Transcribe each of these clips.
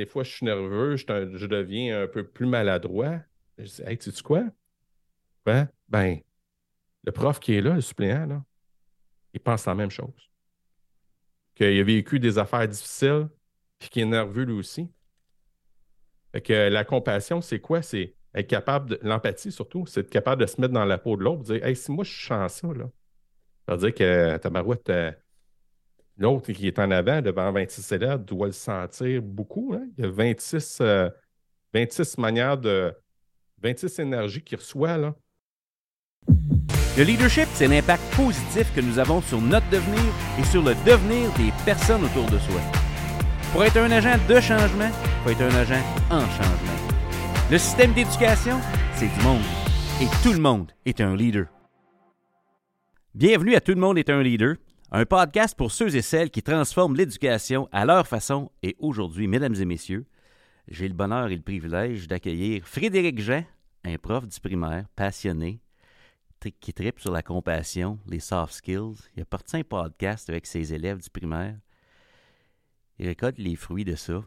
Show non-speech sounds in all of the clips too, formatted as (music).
Des fois, je suis nerveux, je, deviens un peu plus maladroit. Je dis, hey, tu sais quoi? Ben, ben, le prof qui est là, le suppléant, là, il pense la même chose. Qu'il a vécu des affaires difficiles, puis qu'il est nerveux lui aussi. Fait que la compassion, c'est quoi? C'est être capable de. L'empathie, surtout, c'est être capable de se mettre dans la peau de l'autre, dire Hey, si moi je suis chanceux, là, ça veut dire que ta barouette, euh, l'autre qui est en avant devant 26 élèves doit le sentir beaucoup. Hein? Il y a 26, 26 euh, manières de. 26 énergies qu'il reçoit. Le leadership, c'est l'impact positif que nous avons sur notre devenir et sur le devenir des personnes autour de soi. Pour être un agent de changement, il faut être un agent en changement. Le système d'éducation, c'est du monde. Et tout le monde est un leader. Bienvenue à Tout le monde est un leader, un podcast pour ceux et celles qui transforment l'éducation à leur façon. Et aujourd'hui, mesdames et messieurs, j'ai le bonheur et le privilège d'accueillir Frédéric Jean, un prof du primaire passionné, qui tripe sur la compassion, les soft skills. Il a parti un podcast avec ses élèves du primaire. Il récolte les fruits de ça.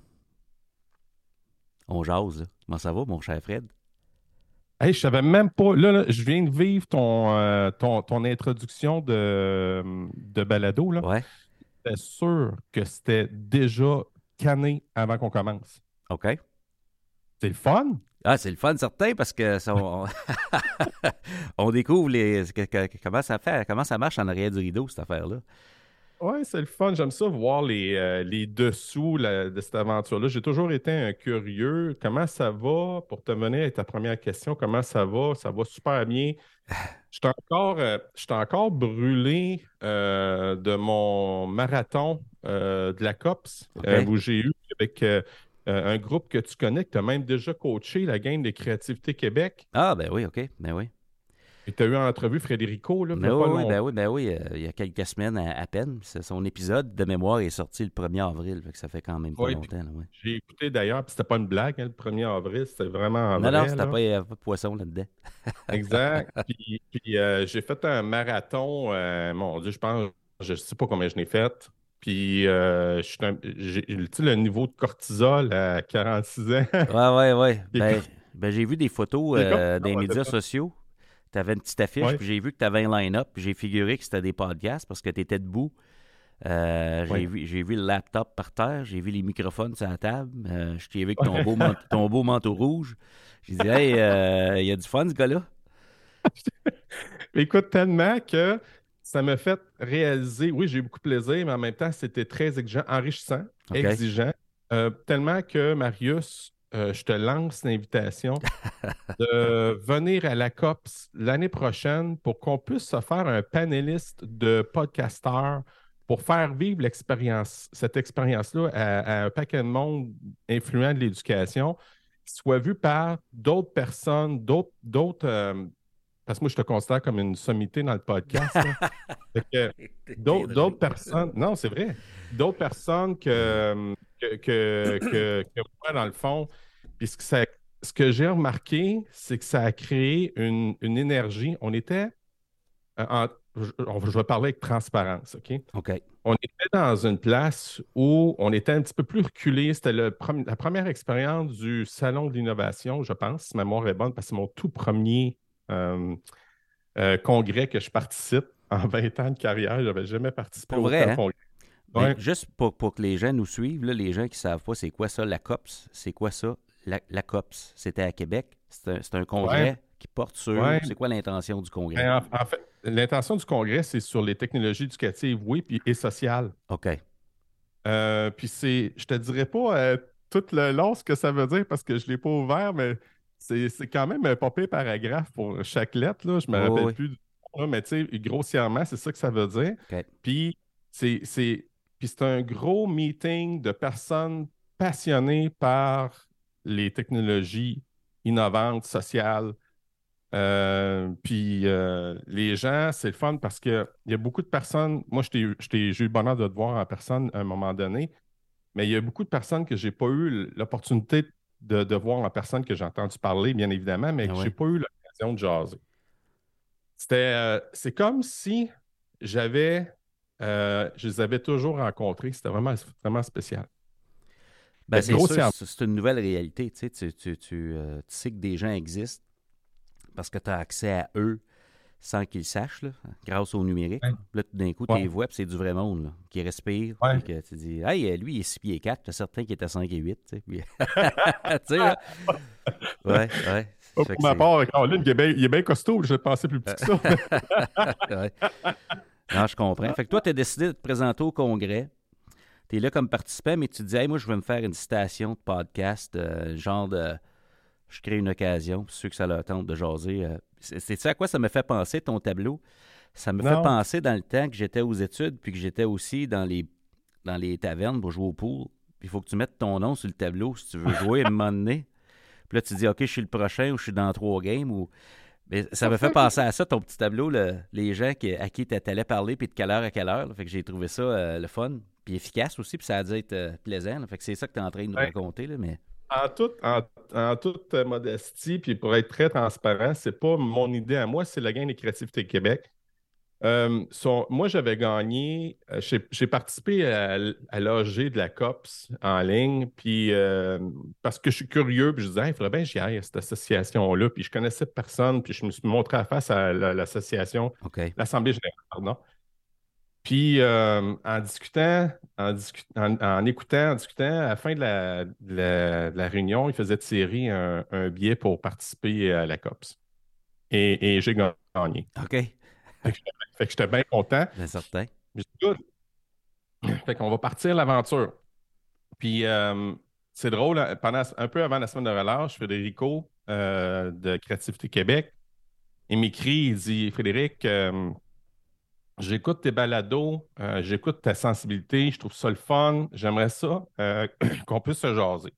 On jase. Comment ça va, mon cher Fred? Hey, je savais même pas. Là, je viens de vivre ton, euh, ton, introduction de, de balado. Là. Ouais. J'étais sûr que c'était déjà canné avant qu'on commence. OK. C'est le fun? Ah, c'est le fun, certain, parce que (laughs) on, découvre les, comment, ça fait, comment ça marche en arrière du rideau, cette affaire-là. Oui, c'est le fun. J'aime ça voir les, euh, les dessous de cette aventure-là. J'ai toujours été un curieux. Comment ça va? Pour te mener à ta première question, comment ça va? Ça va super bien. Je suis encore, euh, encore brûlé euh, de mon marathon de la COPS où j'ai eu avec un groupe que tu connais, que tu as même déjà coaché, la game de Créativité Québec. Ah, ben oui, OK. Ben oui. Et tu as eu en entrevue Frédérico, là, ben oui, ben oui, ben oui, euh, il y a quelques semaines à, peine. Son épisode de mémoire est sorti le 1er avril, fait que ça fait quand même pas longtemps. J'ai écouté d'ailleurs, puis c'était pas une blague, hein, le 1er avril, c'était vraiment Non, non, c'était pas, pas de poisson là-dedans. (laughs) exact. Puis, euh, j'ai fait un marathon, euh, mon Dieu, je pense, je sais pas combien je l'ai fait. Puis, j'ai le niveau de cortisol à 46 ans. ouais, ouais, ouais. (laughs) Ben, ben, j'ai vu des photos des médias sociaux tu avais une petite affiche, puis j'ai vu que tu avais un line-up, puis j'ai figuré que c'était des podcasts parce que tu étais debout. Euh, j'ai, vu, le laptop par terre, j'ai vu les microphones sur la table, euh, je t'ai vu avec ton beau, manteau, ton beau manteau rouge. J'ai dit, hey, euh, il y a du fun, ce gars-là. (laughs) Écoute, tellement que ça m'a fait réaliser, oui, j'ai eu beaucoup de plaisir, mais en même temps, c'était très exigeant, enrichissant, exigeant. tellement que Marius euh, je te lance l'invitation de (laughs) venir à la COPS l'année prochaine pour qu'on puisse se faire un panéliste de podcasteurs pour faire vivre l'expérience, cette expérience-là à, un paquet de monde influent de l'éducation, soit vu par d'autres personnes, d'autres. Euh, parce que moi, je te considère comme une sommité dans le podcast. (laughs) D'autres personnes. Non, c'est vrai. D'autres personnes que, que, que, que, moi, dans le fond, puis ce que, ce que j'ai remarqué, c'est que ça a créé une, énergie. On était euh, en, je, vais parler avec transparence, OK? OK. On était dans une place où on était un petit peu plus reculé. C'était la première expérience du Salon de l'innovation, je pense, si ma mémoire est bonne, parce que c'est mon tout premier euh, euh, congrès que je participe en 20 ans de carrière. Je n'avais jamais participé au vrai, hein? Ben, juste pour, que les gens nous suivent, les gens qui ne savent pas c'est quoi ça, la COPS, c'est quoi ça? la, COPS? C'était à Québec? C'est un, congrès qui porte sur. C'est quoi l'intention du congrès? Ben, en, fait, l'intention du congrès, c'est sur les technologies éducatives, oui, puis, et sociales. OK. Euh, puis c'est, je te dirais pas euh, tout le long ce que ça veut dire parce que je ne l'ai pas ouvert, mais c'est, quand même un papier paragraphe pour chaque lettre. Là. Je me rappelle plus du mais tu sais, grossièrement, c'est ça que ça veut dire. Puis c'est, c'est, puis c'est un gros meeting de personnes passionnées par les technologies innovantes, sociales. Euh, puis euh, les gens, c'est le fun parce qu'il y a beaucoup de personnes. Moi, j'ai eu le bonheur de te voir en personne à un moment donné, mais il y a beaucoup de personnes que je n'ai pas eu l'opportunité de, voir en personne, que j'ai entendu parler, bien évidemment, mais que ah je n'ai pas eu l'occasion de jaser. C'était, euh, c'est comme si j'avais, je les avais toujours rencontrés. C'était vraiment, vraiment spécial. Ben, c'est une nouvelle réalité. Tu, sais, tu, tu, sais que des gens existent parce que tu as accès à eux sans qu'ils sachent, là, grâce au numérique. Là, tout d'un coup, tu les vois, puis c'est du vrai monde là, qui respire. Ouais. que tu dis, hey, lui, il est 6 pieds 4, tu as certain qu'il est à 5 et 8. Tu sais, (laughs) tu sais là. (laughs) Ouais, ouais. Pour ma part, Caroline, il est bien, il est bien costaud, je pensais plus petit que ça. (laughs) Non, je comprends. Fait que toi, tu as décidé de te présenter au congrès. Tu es là comme participant, mais tu te dis, hey, moi, je vais me faire une station de podcast, euh, genre de. Je crée une occasion, pour ceux que ça leur tente de jaser. Euh, c'est ça à quoi ça me fait penser, ton tableau? Ça me fait penser dans le temps que j'étais aux études, puis que j'étais aussi dans les, dans les tavernes pour jouer au pool. Puis il faut que tu mettes ton nom sur le tableau si tu veux jouer à un moment donné. Puis là, tu dis, OK, je suis le prochain ou je suis dans trois games. Ou... Mais ça me fait penser à ça, ton petit tableau, les gens à qui tu allais parler, puis de quelle heure à quelle heure. Fait que j'ai trouvé ça euh, le fun, puis efficace aussi, puis ça a dû être euh, plaisant. Fait que c'est ça que tu es en train de nous raconter. Là, mais en, en, toute modestie, puis pour être très transparent, c'est pas mon idée à moi, c'est le gain des créativités Québec. Euh, moi, j'avais gagné, euh, j'ai participé à, l'AG de la COPS en ligne, puis euh, parce que je suis curieux, puis je disais, il faudrait bien que j'y aille à cette association-là, puis je connaissais personne, puis je me suis montré à face à l'association, l'Assemblée générale, pardon. Puis euh, en discutant, en, en, écoutant, en discutant, à la fin de la, réunion, il faisait tirer un, un, billet pour participer à la COPS. Et, j'ai gagné. OK. Fait que, j'étais bien content. Bien certain. (clears throat) Fait qu'on va partir l'aventure. Puis euh, c'est drôle, pendant, un peu avant la semaine de relâche, Frédérico euh, de Créativité Québec, il m'écrit, il dit Frédéric, J'écoute tes balados, euh, j'écoute ta sensibilité, je trouve ça le fun. J'aimerais ça euh, (clears throat) qu'on puisse se jaser.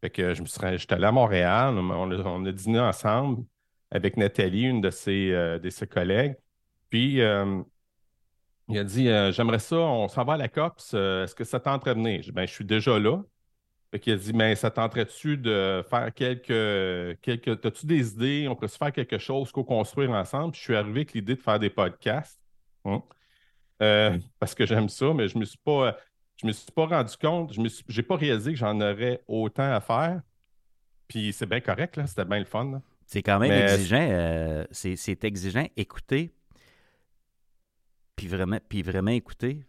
Fait que je me suis j'étais allé à Montréal, on a, dîné ensemble avec Nathalie, une de ses, euh, de ses collègues. Puis il a dit J'aimerais ça, on s'en va à la COPS, est-ce que ça tenterait de venir? ben, je suis déjà là. Fait qu'il a dit Mais ça tenterait-tu de faire quelques. quelques As-tu des idées? On pourrait se faire quelque chose, co-construire ensemble? Puis je suis arrivé avec l'idée de faire des podcasts. Hein? Euh, parce que j'aime ça, mais je me suis pas. Je me suis pas rendu compte, je n'ai pas réalisé que j'en aurais autant à faire. Puis c'est bien correct, là, c'était bien le fun. C'est quand même exigeant. Euh, c'est exigeant. Écouter, puis vraiment, puis vraiment écouter,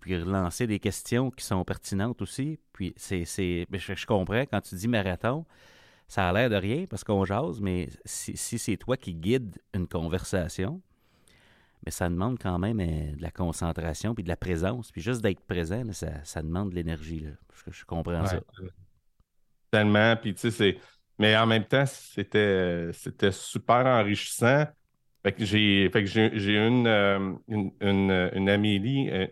puis relancer des questions qui sont pertinentes aussi. Puis c'est, je, je, comprends quand tu dis marathon, ça a l'air de rien parce qu'on jase, mais si, si c'est toi qui guides une conversation, mais ça demande quand même euh, de la concentration puis de la présence. Puis juste d'être présent, ça, demande de l'énergie. Je, je comprends ça. Tellement. Puis tu sais, c'est. Mais en même temps, c'était, c'était super enrichissant. Fait que j'ai, fait que j'ai, une, euh, une, une, une, Amélie, euh,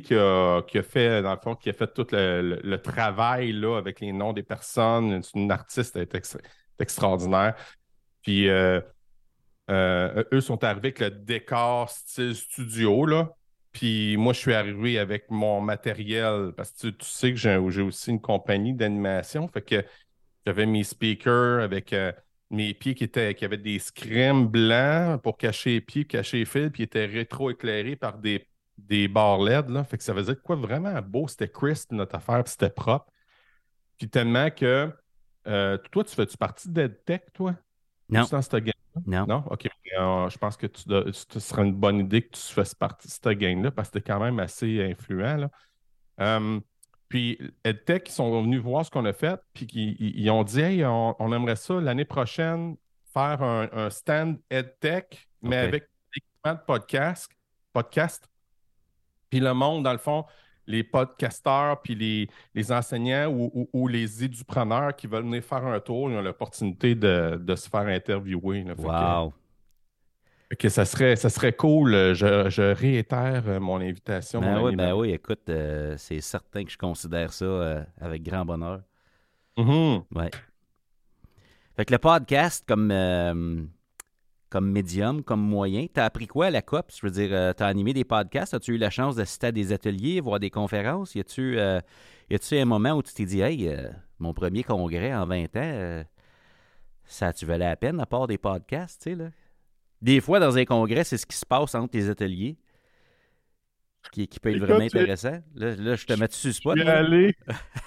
qui a, qui a fait, dans le fond, qui a fait tout le, travail là, avec les noms des personnes. C'est une artiste, est, extraordinaire. Puis euh, eux sont arrivés avec le décor style studio, là. Puis moi, je suis arrivé avec mon matériel parce que tu, sais que j'ai aussi une compagnie d'animation. Fait que j'avais mes speakers avec euh, mes pieds qui, étaient, qui avaient des scrims blancs pour cacher les pieds, cacher les fils, puis ils étaient rétro-éclairés par des, des barres LED. Là. Fait que ça faisait quoi vraiment beau. C'était crisp notre affaire, puis c'était propre. Puis tellement que euh, toi, tu fais-tu partie d'EdTech, toi? Non. Non. Non? OK. Euh, je pense que tu, ce serait une bonne idée que tu fasses partie de cette gang-là parce que tu quand même assez influent. Là. Euh, puis EdTech, ils sont venus voir ce qu'on a fait, puis ils, ont dit Hey, on, aimerait ça l'année prochaine faire un, stand EdTech, mais avec équipement de podcast. podcast. Puis le monde, dans le fond, les podcasteurs, puis les, les enseignants ou, les édupreneurs qui veulent venir faire un tour, ils ont l'opportunité de, se faire interviewer. wow! Que, ça, serait, ça serait cool. Je, réitère euh, mon invitation. Ben, oui, ben oui, écoute, euh, c'est certain que je considère ça euh, avec grand bonheur. Mm-hmm. Ouais. Fait que le podcast, comme comme médium, comme moyen. Tu as appris quoi à la COP? Je veux dire, euh, tu as animé des podcasts? As-tu eu la chance d'assister à des ateliers, voir des conférences? Y a-tu un moment où tu t'es dit, hey, mon premier congrès en 20 ans, ça a-tu valait la peine à part des podcasts? Tu sais, là? Des fois, dans un congrès, c'est ce qui se passe entre les ateliers. qui, peut être vraiment intéressant. Là, je te mets dessus spot. Je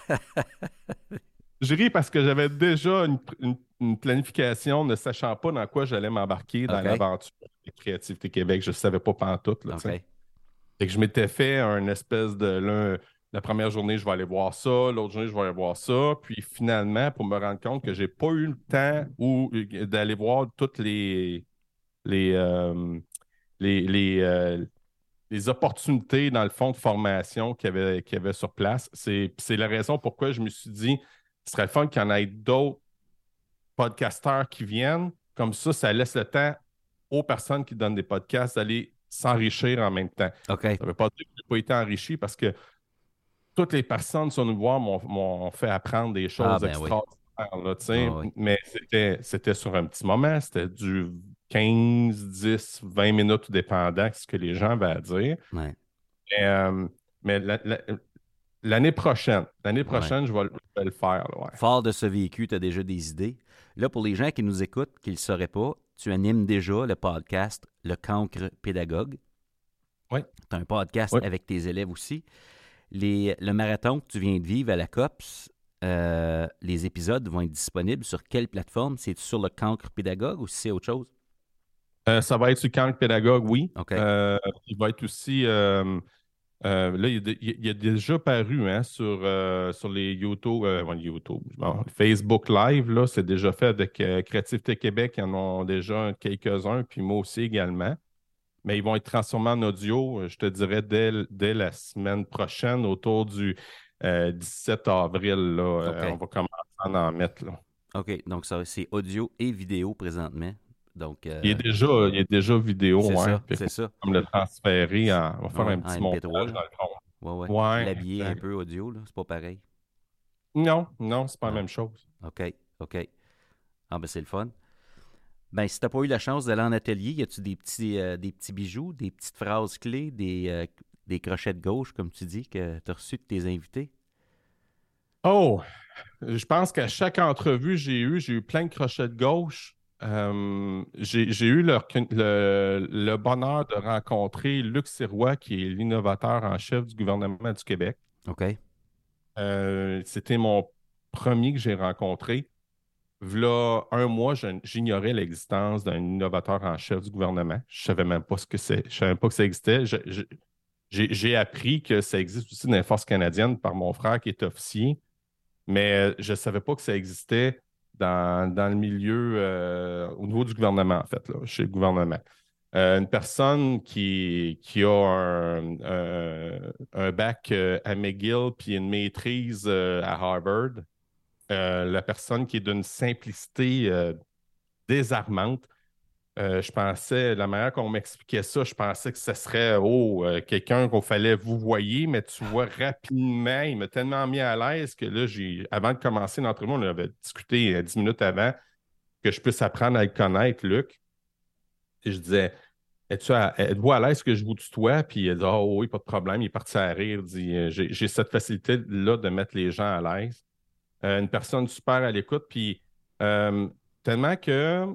(laughs) je ris parce que j'avais déjà une, planification ne sachant pas dans quoi j'allais m'embarquer dans l'aventure de Créativité Québec. Je ne savais pas pantoute. Là, Et que je m'étais fait un espèce de. la première journée, je vais aller voir ça. L'autre journée, je vais aller voir ça. Puis finalement, pour me rendre compte que je n'ai pas eu le temps ou d'aller voir toutes les. Les, euh, les, euh, les opportunités, dans le fond, de formation qu'il y avait, qu'il y avait sur place. C'est la raison pourquoi je me suis dit, ce serait fun qu'il y en ait d'autres podcasteurs qui viennent. Comme ça, ça laisse le temps aux personnes qui donnent des podcasts d'aller s'enrichir en même temps. Ça ne veut pas dire que je n'ai pas été enrichi parce que toutes les personnes sur nous voir m'ont fait apprendre des choses ah, ben extraordinaires. Ah mais c'était sur un petit moment, c'était du 15, 10, 20 minutes, dépendant de ce que les gens à dire. Mais, euh, l'année prochaine, l'année prochaine, je, vais, le faire. Fort de ce vécu, tu as déjà des idées. Là, pour les gens qui nous écoutent, qui ne le sauraient pas, tu animes déjà le podcast Le Cancre Pédagogue. Oui. Tu as un podcast avec tes élèves aussi. Les, le marathon que tu viens de vivre à la COPS, euh, les épisodes vont être disponibles sur quelle plateforme? C'est sur le Cancre Pédagogue ou si c'est autre chose? Euh, ça va être sur Cancre Pédagogue, oui. Euh, il va être aussi. là, il, a déjà paru hein, sur, sur les YouTube, YouTube Facebook Live. Là, c'est déjà fait avec Créativité Québec. Ils en ont déjà quelques-uns, puis moi aussi également. Mais ils vont être transformés en audio, je te dirais, dès, dès la semaine prochaine, autour du 17 avril. Là, on va commencer à en mettre. Là. OK, donc ça, c'est audio et vidéo présentement. Donc, il, est déjà, il est déjà vidéo. C'est ouais, ça. C'est ça. Comme le transférer, on va faire un petit montage dans le fond. Ouais, ouais. L'habiller un peu audio, là, c'est pas pareil. Non, non, c'est pas la même chose. OK, OK. Ah, ben c'est le fun. Ben, si tu n'as pas eu la chance d'aller en atelier, y a-tu des petits, euh, des petits bijoux, des petites phrases clés, des, euh, des crochets de gauche, comme tu dis, que tu as reçus de tes invités? Oh, je pense qu'à chaque entrevue j'ai eu, j'ai eu plein de crochets de gauche. Euh, j'ai eu le, le, bonheur de rencontrer Luc Sirois, qui est l'innovateur en chef du gouvernement du Québec. OK. Euh, c'était mon premier que j'ai rencontré. Là, un mois, j'ignorais l'existence d'un innovateur en chef du gouvernement. Je ne savais même pas ce que c'est. Je savais même pas que ça existait. J'ai appris que ça existe aussi dans les forces canadiennes par mon frère qui est officier, mais je ne savais pas que ça existait dans, le milieu, euh, au niveau du gouvernement, en fait, là, chez le gouvernement. Euh, une personne qui, qui a un, un, bac euh, à McGill puis une maîtrise à Harvard, la personne qui est d'une simplicité désarmante, euh, je pensais, la manière qu'on m'expliquait ça, je pensais que ce serait oh, euh, quelqu'un qu'on fallait vous voyez, mais tu vois rapidement, il m'a tellement mis à l'aise que là, j'ai, avant de commencer l'entrevue, on avait discuté euh, dix minutes avant que je puisse apprendre à le connaître, Luc. Et je disais, êtes-vous à, l'aise que je vous tutoie? Puis il dit, oh oui, pas de problème. Il est parti à rire. Il dit, j'ai, cette facilité-là de mettre les gens à l'aise. une personne super à l'écoute. Puis tellement que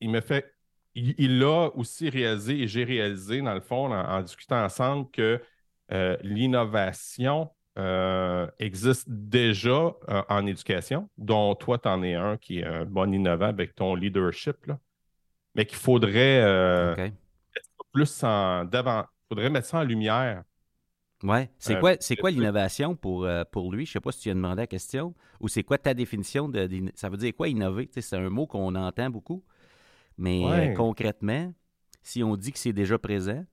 il me fait il l'a aussi réalisé et j'ai réalisé, dans le fond, en, discutant ensemble, que euh, l'innovation euh, existe déjà euh, en éducation, dont toi, tu en es un qui est un bon innovant avec ton leadership, mais qu'il faudrait plus en faudrait mettre ça en lumière. Ouais. C'est quoi, c'est quoi l'innovation pour, pour lui? Je ne sais pas si tu as demandé la question. Ou c'est quoi ta définition de, ça veut dire quoi innover? c'est un mot qu'on entend beaucoup. Mais euh, concrètement, si on dit que c'est déjà présent,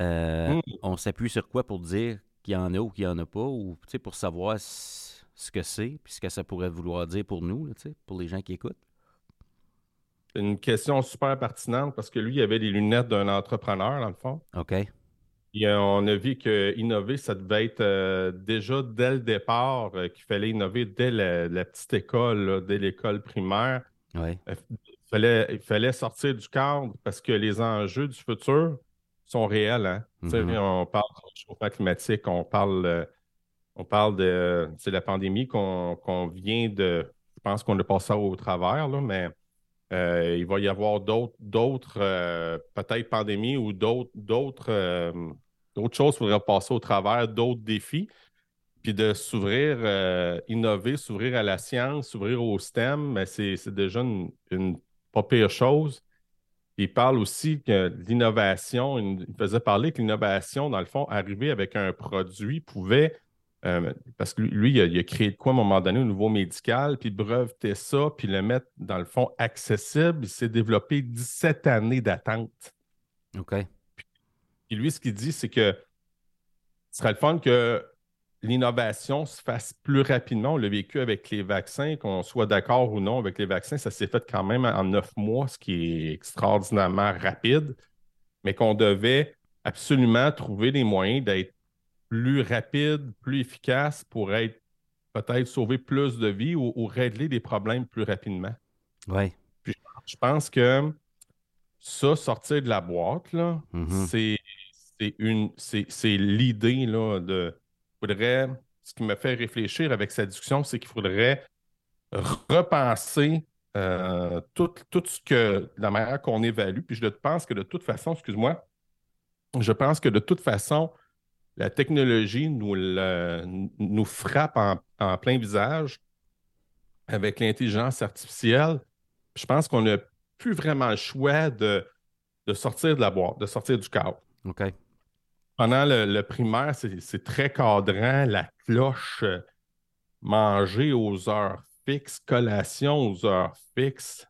euh, hmm. on s'appuie sur quoi pour dire qu'il y en a ou qu'il n'y en a pas, ou pour savoir ce que c'est, puis ce que ça pourrait vouloir dire pour nous, pour les gens qui écoutent? Une question super pertinente parce que lui, il avait les lunettes d'un entrepreneur, dans le fond. OK. Et on a vu que innover, ça devait être euh, déjà dès le départ qu'il fallait innover dès la, petite école, dès l'école primaire. Ouais fallait, il fallait sortir du cadre parce que les enjeux du futur sont réels. Hein? Mm-hmm. On parle du changement climatique, on parle, euh, on parle de la pandémie qu'on vient de. Je pense qu'on a passé au travers, là, mais euh, il va y avoir d'autres, d'autres euh, peut-être pandémies ou d'autres, d'autres d'autres choses, il faudrait passer au travers d'autres défis, puis de s'ouvrir, euh, innover, s'ouvrir à la science, s'ouvrir au STEM, mais c'est déjà une, une, pas pire chose. Il parle aussi que l'innovation, il faisait parler que l'innovation, dans le fond, arriver avec un produit pouvait euh, parce que lui, il a, créé de quoi à un moment donné au niveau médical, puis breveter ça, puis le mettre, dans le fond, accessible. Il s'est développé 17 années d'attente. OK. Puis lui, ce qu'il dit, c'est que ce serait le fun que l'innovation se fasse plus rapidement. On l'a vécu avec les vaccins, qu'on soit d'accord ou non avec les vaccins, ça s'est fait quand même en neuf mois, ce qui est extraordinairement rapide, mais qu'on devait absolument trouver des moyens d'être plus rapide, plus efficace pour être peut-être sauver plus de vies ou, régler des problèmes plus rapidement. Oui. Puis je pense que ça, sortir de la boîte, là, mm-hmm. c'est une c'est l'idée de Ce qui me fait réfléchir avec cette discussion, c'est qu'il faudrait repenser euh, tout, tout, ce que la manière qu'on évalue. Puis je pense que de toute façon, excuse-moi, je pense que de toute façon, la technologie nous, nous frappe en, plein visage avec l'intelligence artificielle. Je pense qu'on n'a plus vraiment le choix de, de, sortir de la boîte, de sortir du cadre. OK. Pendant le, primaire, c'est très cadrant, la cloche euh, manger aux heures fixes, collation aux heures fixes.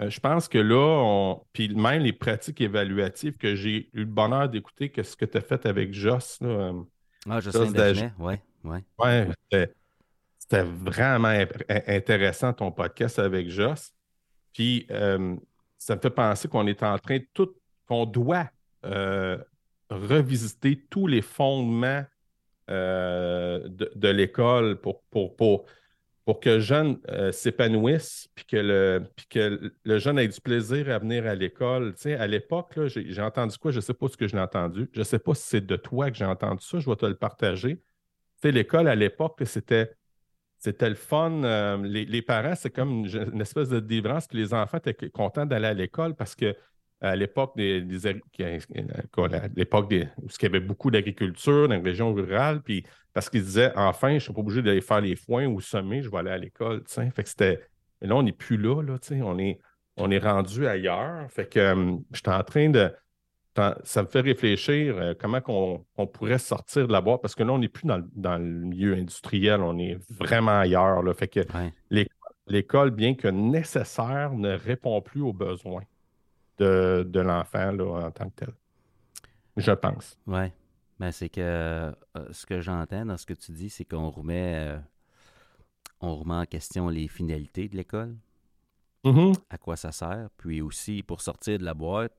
Euh, je pense que là, on... puis même les pratiques évaluatives que j'ai eu le bonheur d'écouter, que ce que tu as fait avec Joss. Là, euh, ah, Joss oui, oui. Ouais, c'était vraiment intéressant ton podcast avec Joss. Puis euh, ça me fait penser qu'on est en train de tout, qu'on doit revisiter tous les fondements de, de l'école pour, que le jeune euh, s'épanouisse, puis que, le, que jeune ait du plaisir à venir à l'école. Tu à l'époque, j'ai entendu quoi? Je ne sais pas ce que j'ai entendu. Je ne sais pas si c'est de toi que j'ai entendu ça, je vais te le partager. L'école à l'époque, c'était. C'était le fun. Euh, les, parents, c'est comme une, espèce de délivrance. Puis les enfants étaient contents d'aller à l'école parce que à l'époque des, l'époque des, où il y avait beaucoup d'agriculture dans les régions rurales, puis parce qu'ils disaient enfin, je ne suis pas obligé d'aller faire les foins ou semer, je vais aller à l'école. Fait que c'était. Mais là, on n'est plus là, là on est, on est rendu ailleurs. Fait que euh, j'étais en train de. Ça me fait réfléchir euh, comment on, pourrait sortir de la boîte parce que là, on n'est plus dans, le milieu industriel, on est vraiment ailleurs. Là. Fait que l'école, bien que nécessaire, ne répond plus aux besoins de, l'enfant en tant que tel. Je pense. Oui. Ben, c'est que euh, ce que j'entends dans ce que tu dis, c'est qu'on remet, euh, on remet en question les finalités de l'école. Mm-hmm. À quoi ça sert? Puis aussi, pour sortir de la boîte,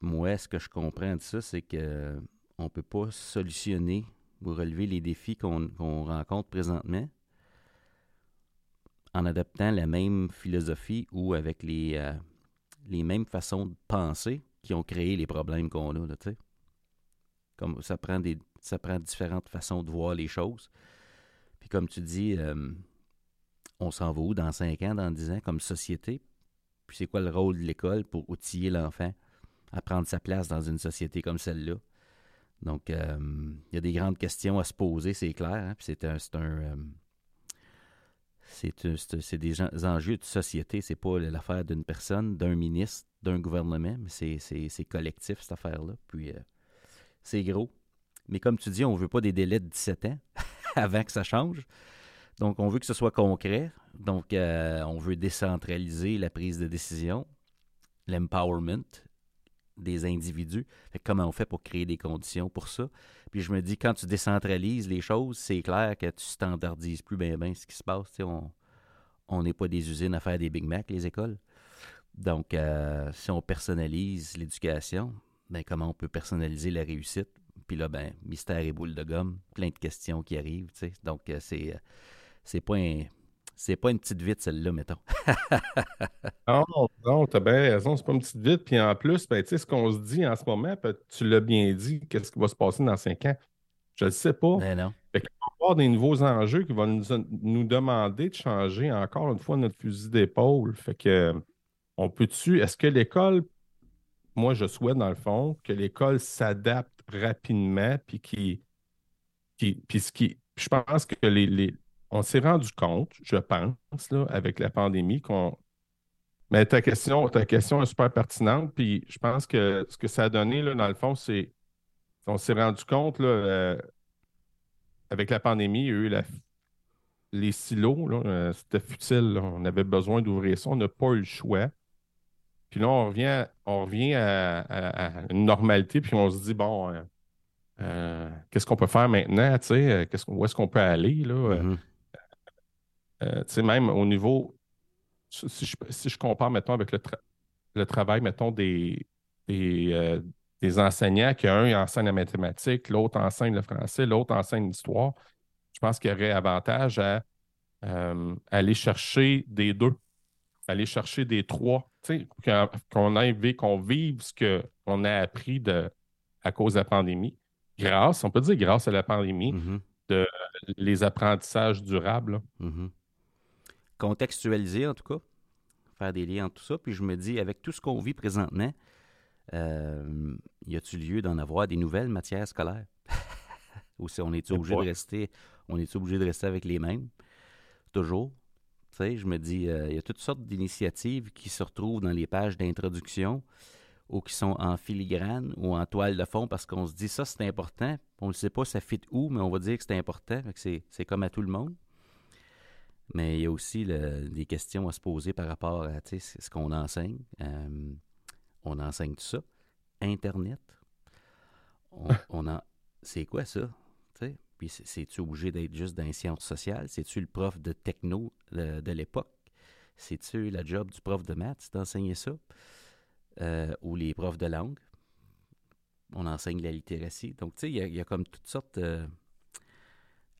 moi, ce que je comprends de ça, c'est que on ne peut pas solutionner ou relever les défis qu'on rencontre présentement en adoptant la même philosophie ou avec les, euh, les mêmes façons de penser qui ont créé les problèmes qu'on a, là. Comme ça prend différentes façons de voir les choses. Puis comme tu dis, euh, on s'en va où dans 5 ans, dans 10 ans, comme société? Puis c'est quoi le rôle de l'école pour outiller l'enfant à prendre sa place dans une société comme celle-là? Donc, euh, il y a des grandes questions à se poser, c'est clair. Hein? Puis c'est un, un euh, c'est des enjeux de société. C'est pas l'affaire d'une personne, d'un ministre, d'un gouvernement, mais c'est collectif, cette affaire-là. Puis euh, c'est gros. Mais comme tu dis, on veut pas des délais de 17 ans (laughs) avant que ça change. Donc, on veut que ce soit concret. Donc, euh, on veut décentraliser la prise de décision, l'empowerment des individus. comment on fait pour créer des conditions pour ça? Puis je me dis, quand tu décentralises les choses, c'est clair que tu standardises plus bien bien ce qui se passe. on n'est pas des usines à faire des Big Mac, les écoles. Donc, euh, si on personnalise l'éducation, ben, comment on peut personnaliser la réussite? Puis là, ben, mystère et boule de gomme, plein de questions qui arrivent. Donc, euh, c'est, euh, c'est pas un c'est pas une petite vite, celle-là, mettons. (laughs) non, non, t'as bien raison, c'est pas une petite vite. Puis en plus, ben, tu sais, ce qu'on se dit en ce moment, tu l'as bien dit, qu'est-ce qui va se passer dans cinq ans? Je ne sais pas. Ben non. Fait va y avoir des nouveaux enjeux qui vont nous, demander de changer encore une fois notre fusil d'épaule. Fait que, on peut-tu, est-ce que l'école, moi je souhaite dans le fond, que l'école s'adapte rapidement, puis qui, qui, puis ce qui, je pense que les, les on s'est rendu compte, je pense, là, avec la pandémie, qu'on. Mais ta question, ta question est super pertinente, puis je pense que ce que ça a donné, là, dans le fond, c'est. On s'est rendu compte, là, euh, avec la pandémie, il y a eu les silos, euh, c'était futile. On avait besoin d'ouvrir ça. On n'a pas eu le choix. Puis là, on revient, on revient à, une normalité, puis on se dit, bon, euh, qu'est-ce qu'on peut faire maintenant? Où est-ce qu'on peut aller? Là? Mm-hmm. même au niveau, si je, compare, mettons, avec le, travail, mettons, des, des, des enseignants, qu'un enseigne la mathématique, l'autre enseigne le français, l'autre enseigne l'histoire je pense qu'il y aurait avantage à euh, aller chercher des deux, aller chercher des trois, qu'on ait qu'on vive ce qu'on a appris de, à cause de la pandémie, grâce, on peut dire grâce à la pandémie, mm-hmm. de les apprentissages durables. Contextualiser, en tout cas, faire des liens entre tout ça. Puis je me dis, avec tout ce qu'on vit présentement, euh, y a-t-il lieu d'en avoir des nouvelles matières scolaires? (laughs) Ou si on est obligé de rester on est obligé de rester avec les mêmes? Toujours. Tu sais, je me dis, euh, il y a toutes sortes d'initiatives qui se retrouvent dans les pages d'introduction ou qui sont en filigrane ou en toile de fond parce qu'on se dit ça, c'est important. On ne sait pas ça fit où, mais on va dire que c'est important. C'est comme à tout le monde. Mais il y a aussi des questions à se poser par rapport à ce qu'on enseigne. Euh, on enseigne tout ça. Internet. On, (laughs) on C'est quoi ça? Puis c'est-tu obligé d'être juste dans les sciences sociales? C'est-tu le prof de techno de, l'époque? C'est-tu la job du prof de maths d'enseigner ça? Euh, ou les profs de langue? On enseigne la littératie. Donc, tu sais, il y, a comme toutes sortes euh,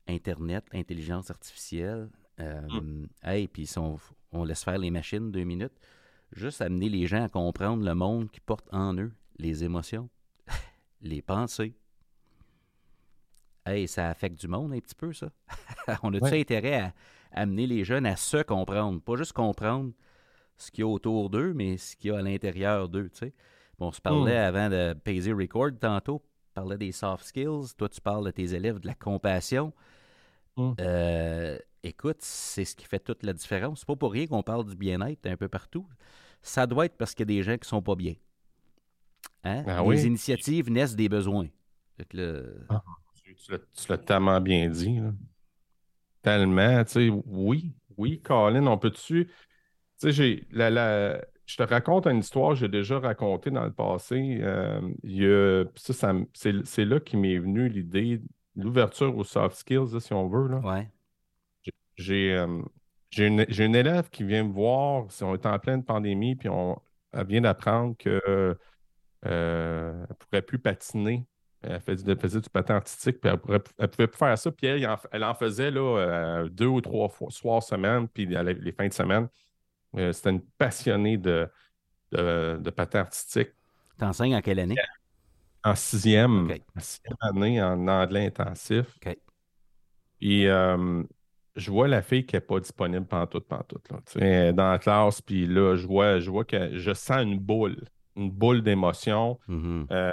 Internet, intelligence artificielle. Euh, mm. Hey, puis on, on laisse faire les machines deux minutes. Juste amener les gens à comprendre le monde qui porte en eux les émotions, (laughs) les pensées, Hey, ça affecte du monde un petit peu, ça. (laughs) on a-tu intérêt à, amener les jeunes à se comprendre, pas juste comprendre ce qu'il y a autour d'eux, mais ce qu'il y a à l'intérieur d'eux, tu sais. Bon, on se parlait hmm. avant de Paisy Record tantôt, on parlait des soft skills. Toi, tu parles de tes élèves de la compassion. Hmm. Euh, écoute, c'est ce qui fait toute la différence. C'est pas pour rien qu'on parle du bien-être un peu partout. Ça doit être parce qu'il y a des gens qui sont pas bien. Hein? Ah les initiatives naissent des besoins. le... Ah tu l'as tellement bien dit. Tellement, tu sais, oui, oui, Colin, on peut-tu. Tu sais, la, je te raconte une histoire que j'ai déjà racontée dans le passé. Euh, ça, c'est là qui m'est venu l'idée, l'ouverture aux soft skills, si on veut. Là. Ouais. J'ai euh, une, une, élève qui vient me voir, si on est en pleine pandémie, puis on, elle vient d'apprendre qu'elle euh, ne pourrait plus patiner elle faisait, du patin artistique, puis elle, ne pouvait plus faire ça. Puis elle, en, faisait là, euh, deux ou trois fois, soir semaine, puis les fins de semaine. C'était une passionnée de, de, patin artistique. Tu enseignes en quelle année? En sixième, année en anglais intensif. OK. Puis euh, je vois la fille qui n'est pas disponible pendant toute, pendant toute. Là, dans la classe, puis là, je vois, je vois que je sens une boule, une boule d'émotion. Mm-hmm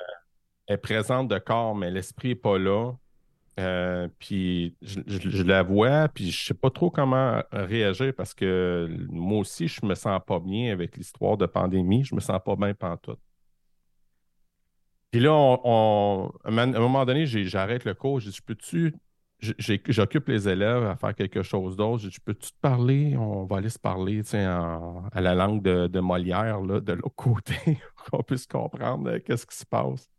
est présente de corps, mais l'esprit n'est pas là. Euh, puis je, la vois, puis je sais pas trop comment réagir parce que moi aussi, je me sens pas bien avec l'histoire de pandémie. Je me sens pas bien pantoute. Puis là, on, à un moment donné, j'arrête le cours. Je dis, peux-tu. J'occupe les élèves à faire quelque chose d'autre. Je dis, peux-tu te parler? On va aller se parler à la langue de, Molière, là, de l'autre côté, (laughs) pour qu'on puisse comprendre euh, qu'est-ce qui se passe.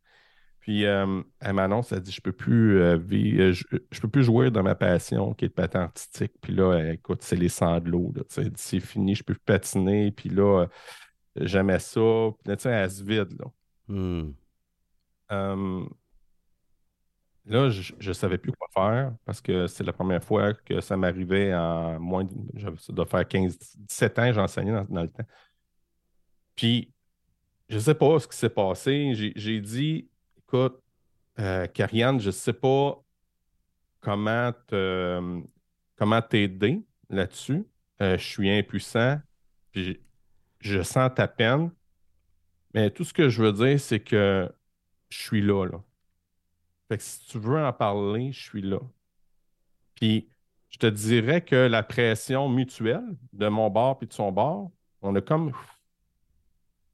Puis euh, elle m'annonce, elle dit Je peux plus euh, euh, je, peux plus jouer dans ma passion qui est le patin artistique. Puis là, écoute, c'est les sanglots. C'est fini, je peux plus patiner. Puis là, j'aimais ça. Puis là, elle se vide. Là, hmm. Là je ne savais plus quoi faire parce que c'est la première fois que ça m'arrivait en moins de. Ça doit faire 15, 17 ans, j'enseignais dans, dans le temps. Puis, je ne sais pas ce qui s'est passé. J'ai dit Écoute, euh, Karianne, je ne sais pas comment te, comment t'aider là-dessus. Euh, je suis impuissant, puis je sens ta peine. Mais tout ce que je veux dire, c'est que je suis là, là. Fait que si tu veux en parler, je suis là. Puis je te dirais que la pression mutuelle de mon bord et de son bord, on a comme.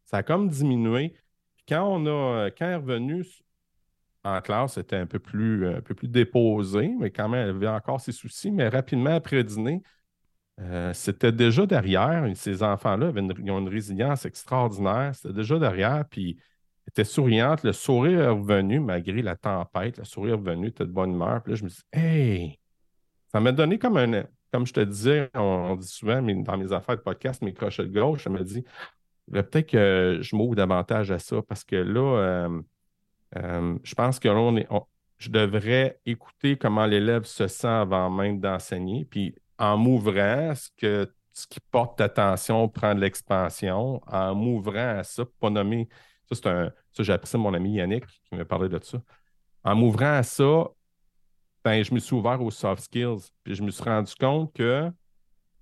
Ça a comme diminué. Puis quand on a. Quand elle est revenue en classe, c'était un peu plus un peu plus déposé, mais quand même, elle avait encore ses soucis. Mais rapidement après dîner, euh, c'était déjà derrière. Ces enfants-là ils ont une résilience extraordinaire. C'était déjà derrière. Puis était souriante. Le sourire est revenu malgré la tempête. Le sourire est revenu, était de bonne humeur. Puis là, je me dit, hey, ça m'a donné comme un. Comme je te disais, on, dit souvent mais dans mes affaires de podcast, mes crochets de gauche, je me dis, peut-être que je m'ouvre davantage à ça parce que là, euh, euh, je pense que là, est, je devrais écouter comment l'élève se sent avant même d'enseigner. Puis en m'ouvrant, ce, que, ce qui porte attention prend de l'expansion, en m'ouvrant à ça, pas nommer. Ça, c'est un. Ça, j'ai appris ça mon ami Yannick qui m'a parlé de ça. En m'ouvrant à ça, ben, je me suis ouvert aux soft skills. Puis je me suis rendu compte que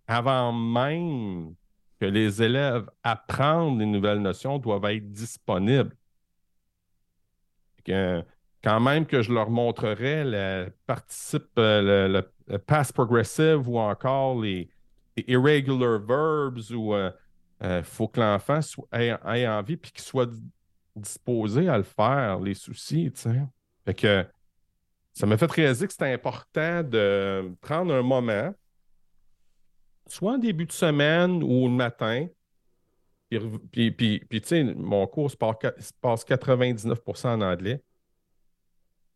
avant même que les élèves apprennent les nouvelles notions, doivent être disponibles. quand même que je leur montrerai le participe, euh, le, past progressive ou encore les, irregular verbs où il euh, euh, faut que l'enfant ait, envie puis qu'il soit disposé à le faire, les soucis, tu sais. Fait que ça m'a fait réaliser que c'était important de prendre un moment, soit en début de semaine ou le matin. Puis, puis, tu sais, mon cours se passe 99% en anglais.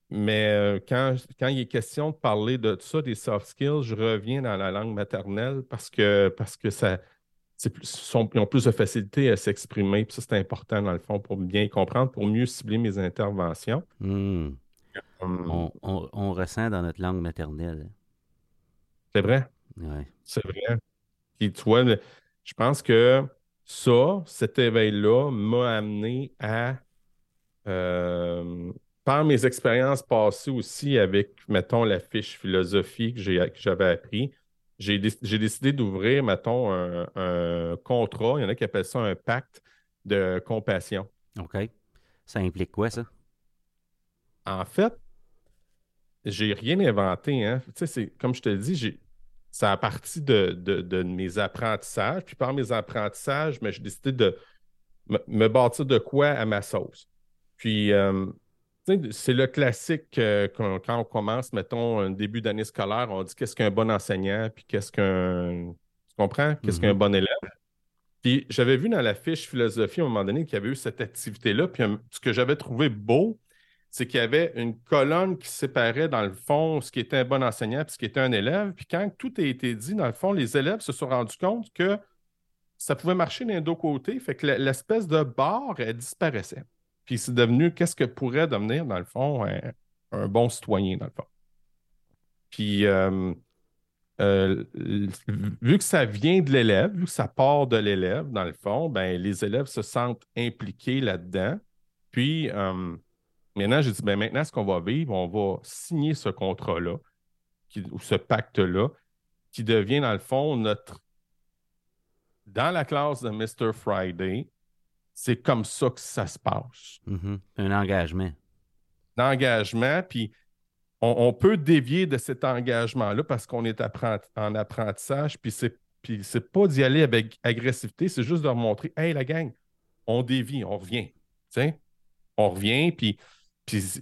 Mais euh, quand, quand il est question de parler de ça, des soft skills, je reviens dans la langue maternelle parce que, parce que ça, ils ont plus de facilité à s'exprimer. Puis ça, c'est important dans le fond pour bien comprendre, pour mieux cibler mes interventions. Hmm. Hum. On, ressent dans notre langue maternelle. C'est vrai? Ouais. C'est vrai. Puis tu vois, je pense que ça, cet éveil-là m'a amené à, euh, par mes expériences passées aussi avec, mettons, la fiche philosophie que j'avais appris, j'ai décidé d'ouvrir, mettons, un, un, contrat. Il y en a qui appellent ça un pacte de compassion. OK. Ça implique quoi, ça? En fait, j'ai rien inventé. Hein. Tu sais, comme je te dis, ça a parti de, mes apprentissages. Puis par mes apprentissages, j'ai décidé de me, bâtir de quoi à ma sauce. Puis, euh, c'est le classique euh, quand, on commence, mettons, un début d'année scolaire, on dit qu'est-ce qu'un bon enseignant, puis qu'est-ce qu'un. Tu comprends? Qu'est-ce qu'un mm-hmm. bon élève? Puis j'avais vu dans la fiche philosophie à un moment donné qu'il y avait eu cette activité-là. Puis ce que j'avais trouvé beau, c'est qu'il y avait une colonne qui séparait, dans le fond, ce qui était un bon enseignant et ce qui était un élève. Puis quand tout a été dit, dans le fond, les élèves se sont rendus compte que ça pouvait marcher d'un deux côtés. Fait que l'espèce de barre, elle disparaissait. Puis c'est devenu, qu'est-ce que pourrait devenir, dans le fond, un, bon citoyen, dans le fond. Puis, euh, euh, vu que ça vient de l'élève, vu que ça part de l'élève, dans le fond, ben, les élèves se sentent impliqués là-dedans. Puis, euh, Maintenant, j'ai dit, ben maintenant, ce qu'on va vivre, on va signer ce contrat-là, ou ce pacte-là, qui devient, dans le fond, notre. Dans la classe de Mr. Friday, c'est comme ça que ça se passe. Mm-hmm. Un engagement. Un engagement, puis on, peut dévier de cet engagement-là parce qu'on est en apprentissage, puis c'est puis c'est pas d'y aller avec agressivité, c'est juste de leur montrer Hey, la gang, on dévie, on revient. On revient, puis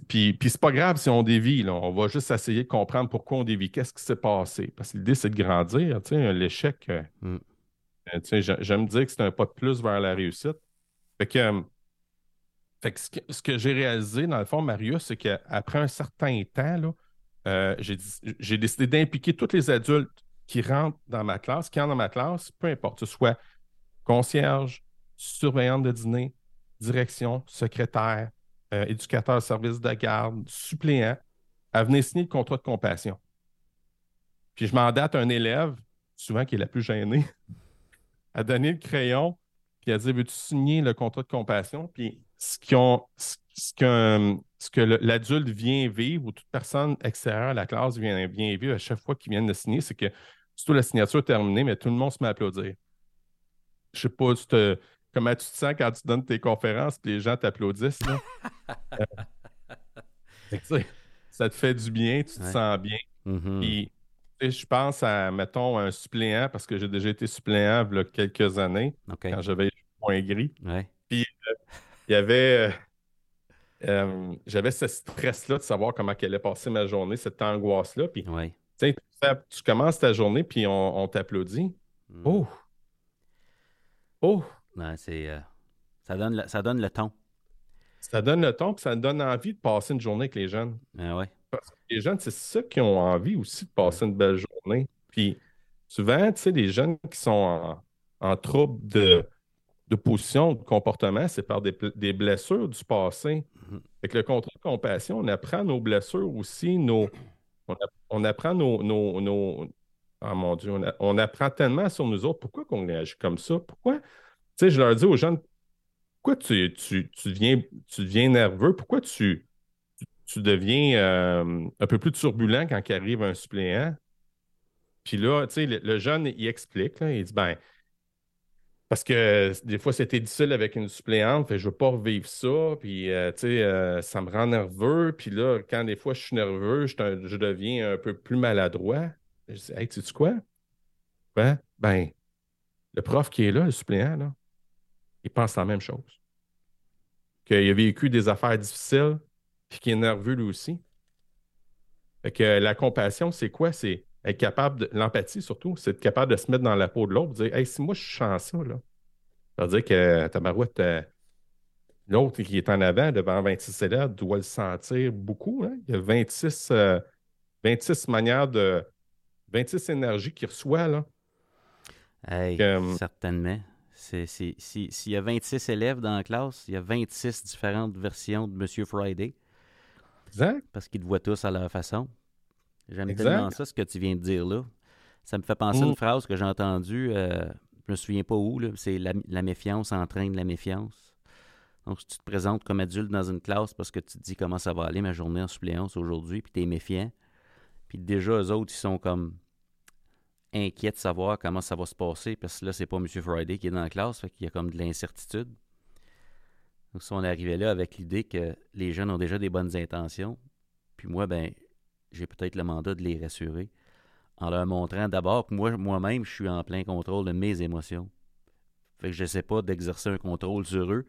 puis, puis, c'est pas grave si on dévie, on va juste essayer de comprendre pourquoi on dévie, qu'est-ce qui s'est passé. Parce que l'idée, c'est de grandir. L'échec, euh, mm. euh, j'aime dire que c'est un pas de plus vers la réussite. Fait que, euh, ce que, j'ai réalisé, dans le fond, Marius, c'est qu'après un certain temps, j'ai décidé d'impliquer tous les adultes qui rentrent dans ma classe, qui entrent dans ma classe, peu importe, que ce soit concierge, surveillante de dîner, direction, secrétaire, euh, éducateur service de garde, suppléant, à venir signer le contrat de compassion. Puis je mandate un élève, souvent qui est la plus gênée, (laughs) à donner le crayon, puis à dire Veux-tu signer le contrat de compassion? Puis ce, ce, que, ce que l'adulte vient vivre, ou toute personne extérieure à la classe vient, vient vivre à chaque fois qu'il vient de signer, c'est que surtout la signature est terminée, mais tout le monde se met à applaudir. Je sais pas, tu te, comment tu te sens quand tu donnes tes conférences et les gens t'applaudissent. (laughs) ça te fait du bien, tu te sens bien. Mm-hmm. Puis, je pense à, mettons, un suppléant, parce que j'ai déjà été suppléant il y a quelques années, quand j'avais le point gris. Puis, euh, il y avait. Euh, euh, j'avais ce stress-là de savoir comment allait passer ma journée, cette angoisse-là. Puis, tu commences ta journée, puis on, t'applaudit. Mm. Oh! Oh! c'est, ça, donne ça donne le ton. Ça donne le ton, puis ça donne envie de passer une journée avec les jeunes. Ah ouais. Parce que les jeunes, c'est ceux qui ont envie aussi de passer une belle journée. Puis souvent, tu sais, les jeunes qui sont en, trouble de, de position, de comportement, c'est par des, blessures du passé. Mm-hmm. Avec le contrôle de compassion, on apprend nos blessures aussi, nos, on, apprend nos, nos, Oh mon Dieu, on, apprend tellement sur nous autres. Pourquoi qu'on réagit comme ça? Pourquoi? Tu sais, je leur dis aux jeunes, pourquoi tu, tu, tu, deviens, tu deviens nerveux? Pourquoi tu, tu deviens euh, un peu plus turbulent quand il arrive un suppléant? Puis là, tu sais, le, jeune, il explique, il dit, ben, parce que des fois, c'était difficile avec une suppléante, fait, je veux pas revivre ça, puis, euh, euh, ça me rend nerveux, puis là, quand des fois je suis nerveux, je, deviens un peu plus maladroit. Je dis, hey, tu sais quoi? Ben, le prof qui est là, le suppléant, il pense la même chose. Qu'il a vécu des affaires difficiles, puis qu'il est nerveux lui aussi. Fait que la compassion, c'est quoi? C'est être capable de. L'empathie surtout, c'est être capable de se mettre dans la peau de l'autre, dire Hey, si moi je sens ça, là, ça veut dire que ta marouette, euh, l'autre qui est en avant devant 26 élèves doit le sentir beaucoup. Hein? Il y a 26, 26 euh, manières de. 26 énergies qu'il reçoit, là. Hey, euh, certainement. S'il y a 26 élèves dans la classe, il y a 26 différentes versions de Monsieur Friday. Exact. Parce qu'ils te voient tous à leur façon. J'aime tellement ça, ce que tu viens de dire là. Ça me fait penser à une mm. phrase que j'ai entendue, euh, je me souviens pas où, c'est la, méfiance entraîne la méfiance. Donc, si tu te présentes comme adulte dans une classe parce que tu te dis comment ça va aller ma journée en suppléance aujourd'hui, puis tu es méfiant, puis déjà, eux autres, ils sont comme inquiets de savoir comment ça va se passer parce que là, c'est pas M. Friday qui est dans la classe, fait qu'il y a comme de l'incertitude. Donc, si on arrivait là avec l'idée que les jeunes ont déjà des bonnes intentions, puis moi, ben, j'ai peut-être le mandat de les rassurer en leur montrant d'abord que moi, moi-même, je suis en plein contrôle de mes émotions. Fait que je sais pas d'exercer un contrôle sur eux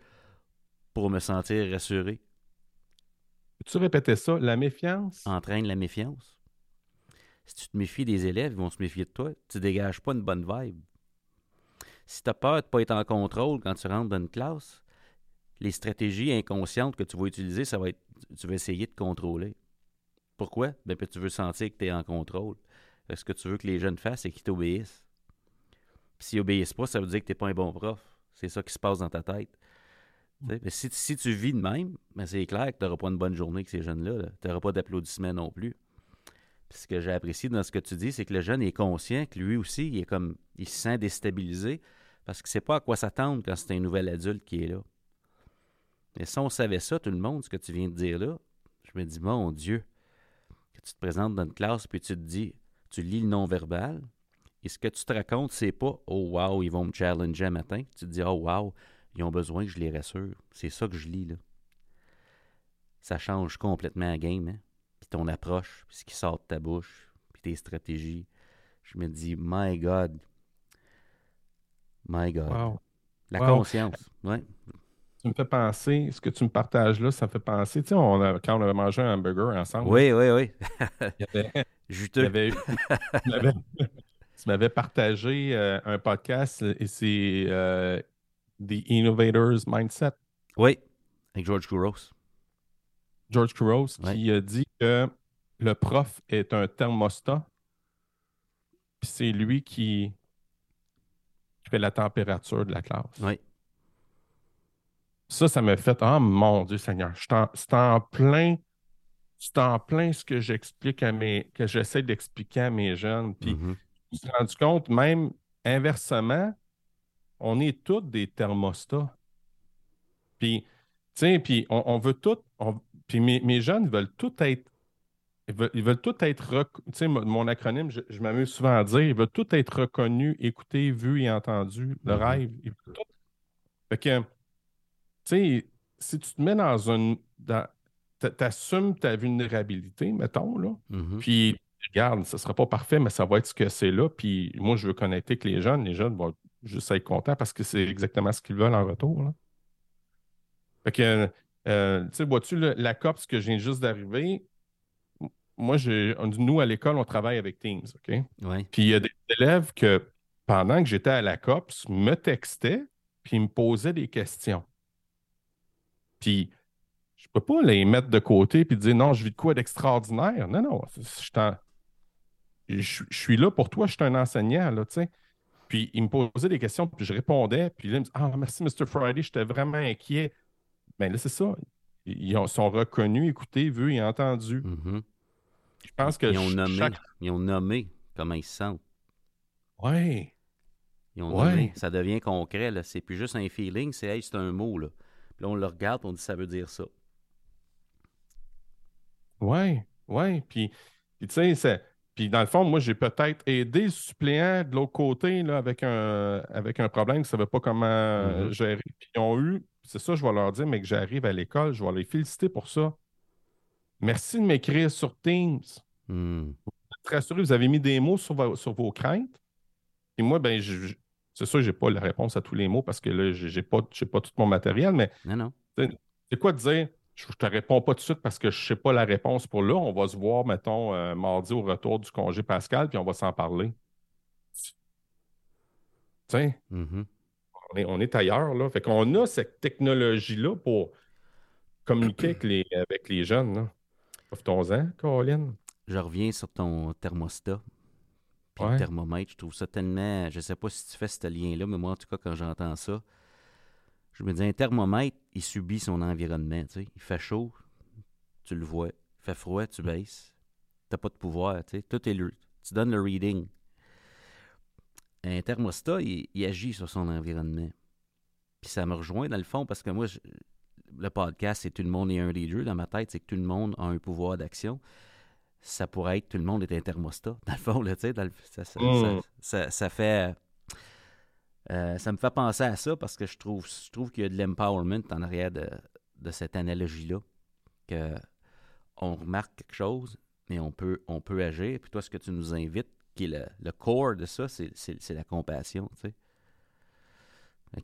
pour me sentir rassuré. Tu répétais ça, la méfiance? Entraîne la méfiance. Si tu te méfies des élèves, ils vont se méfier de toi. Tu dégages pas une bonne vibe. Si tu as peur de ne pas être en contrôle quand tu rentres dans une classe, les stratégies inconscientes que tu vas utiliser, ça va être tu vas essayer de contrôler. Pourquoi? Ben, tu veux sentir que tu es en contrôle. Ce que tu veux que les jeunes fassent, c'est qu'ils t'obéissent. s'ils n'obéissent pas, ça veut dire que tu n'es pas un bon prof. C'est ça qui se passe dans ta tête. Si, tu vis de même, ben, c'est clair que tu n'auras pas une bonne journée avec ces jeunes-là. Tu n'auras pas d'applaudissements non plus. ce que j'ai apprécié dans ce que tu dis, c'est que le jeune est conscient que lui aussi, il est comme il se sent déstabilisé parce qu'il ne sait pas à quoi s'attendre quand c'est un nouvel adulte qui est là. Mais si on savait ça, tout le monde, ce que tu viens de dire là, je me dis, mon Dieu, tu te présentes dans une classe puis tu te dis, tu lis le non-verbal, et ce que tu te racontes, c'est pas Oh wow, ils vont me challenger un matin. Tu te dis Oh wow, ils ont besoin que je les rassure. C'est ça que je lis là. Ça change complètement la game, hein? Puis ton approche, puis ce qui sort de ta bouche, puis tes stratégies. Je me dis My God. My God. La conscience. Ouais tu me fais penser, ce que tu me partages là, ça me fait penser, tu sais, on quand on avait mangé un hamburger ensemble. Oui, oui, oui. il y avait, (laughs) Juteux. (laughs) tu m'avais partagé euh, un podcast et c'est euh, The Innovators Mindset. Oui, avec George Couros. George Couros qui a dit que le prof est un thermostat, puis c'est lui qui fait la température de la classe. Oui. Ça, ça m'a fait Ah mon Dieu Seigneur, c'est en, plein. C'est en plein ce que j'explique à mes. que j'essaie d'expliquer à mes jeunes. Puis mm-hmm. je me suis rendu compte, même inversement, on est tous des thermostats. Puis, tu sais, puis on, veut tout. puis mes, jeunes veulent tout être ils veulent, tout être. Tu sais, mon acronyme, je, m'amuse souvent à dire, ils veulent tout être reconnus, écoutés, vus et entendus. Le mm-hmm. rêve. Ils Fait que, sais, si tu te mets dans une. assumes ta vulnérabilité, mettons, là. Mm-hmm. Puis, regarde, ce ne sera pas parfait, mais ça va être ce que c'est là. Puis, moi, je veux connecter avec les jeunes. Les jeunes vont juste être contents parce que c'est exactement ce qu'ils veulent en retour. Là. Fait que, euh, tu sais, vois-tu, la COP, ce que je viens juste d'arriver, moi, nous, à l'école, on travaille avec Teams, OK? Puis il y a des élèves que, pendant que j'étais à la COPS, me textaient, puis ils me posaient des questions. Puis, je peux pas les mettre de côté puis dire non, je vis de quoi d'extraordinaire. Non, non, je, je, suis là pour toi, je suis un enseignant, là, tu sais. Puis, il me posait des questions, puis je répondais, puis là, il me dit Ah, merci, Mr. Friday, j'étais vraiment inquiet. Bien là, c'est ça. Ils sont reconnus, écoutés, vus et entendus. Mm-hmm. Je pense que ils ont, nommé, ils ont nommé comment ils se sentent. Oui. Ils ont nommé. Ça devient concret. Là. C'est plus juste un feeling, c'est hey, c'est un mot. Là. Là, on le regarde, on dit ça veut dire ça. Oui, oui. Puis, puis tu sais, puis dans le fond, moi, j'ai peut-être aidé le suppléant de l'autre côté là, avec, un, avec un problème qui ne savait pas comment mm-hmm. gérer. Puis ils ont eu, c'est ça, je vais leur dire, mais que j'arrive à l'école, je vais les féliciter pour ça. Merci de m'écrire sur Teams. Hmm. Vous êtes rassuré, vous avez mis des mots sur, vos, craintes. Et moi, ben, c'est sûr, je n'ai pas la réponse à tous les mots parce que là, je n'ai pas, pas tout mon matériel, mais c'est quoi de dire? Je ne te réponds pas tout de suite parce que je ne sais pas la réponse pour là. On va se voir, mettons, euh, mardi au retour du congé Pascal, puis on va s'en parler. Tiens, mm-hmm. on, est, on, est, ailleurs, là. Fait qu'on a cette technologie-là pour communiquer avec les, avec les jeunes. Là. Profitons-en, Caroline. Je reviens sur ton thermostat. Puis le thermomètre, je trouve ça tellement. Je sais pas si tu fais ce lien-là, mais moi, en tout cas, quand j'entends ça, je me dis, un thermomètre, il subit son environnement. Il fait chaud, tu le vois. Il fait froid, tu baisses. Tu n'as pas de pouvoir. Tout est le... Tu donnes le reading. Un thermostat, il, agit sur son environnement. Puis ça me rejoint dans le fond parce que moi, le podcast, c'est tout le monde est un leader. Dans ma tête, c'est que tout le monde a un pouvoir d'action. Ça pourrait être tout le monde est un thermostat. Dans le fond, là, dans le, ça, ça, mm. ça, fait. Euh, ça me fait penser à ça parce que je trouve, je trouve qu'il y a de l'empowerment en arrière de, de cette analogie-là. Que on remarque quelque chose, mais on peut, on peut agir. Puis toi, ce que tu nous invites, qui est le, le core de ça, c'est la compassion. Tu sais.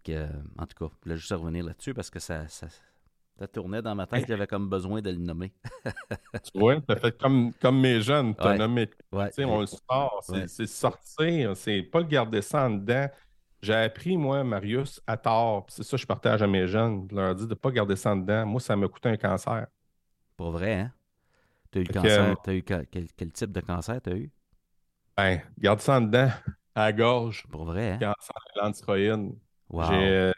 Euh, en tout cas, je voulais juste revenir là-dessus parce que ça, ça tournait dans ma tête, j'avais comme besoin de le nommer. tu vois, t'as fait comme, comme mes jeunes, t'as ouais. nommé. Ouais. On le sort, c'est sortir, c'est pas le garder ça en dedans. J'ai appris, moi, Marius, à tort. C'est ça que je partage à mes jeunes. Je leur dis de ne pas garder ça en dedans. Moi, ça m'a coûté un cancer. Pas vrai, hein? Tu as eu le cancer. As eu quel, type de cancer tu as eu? Ben, garde ça en dedans, à la gorge. Pour vrai, hein? Cancer de. Wow. J'ai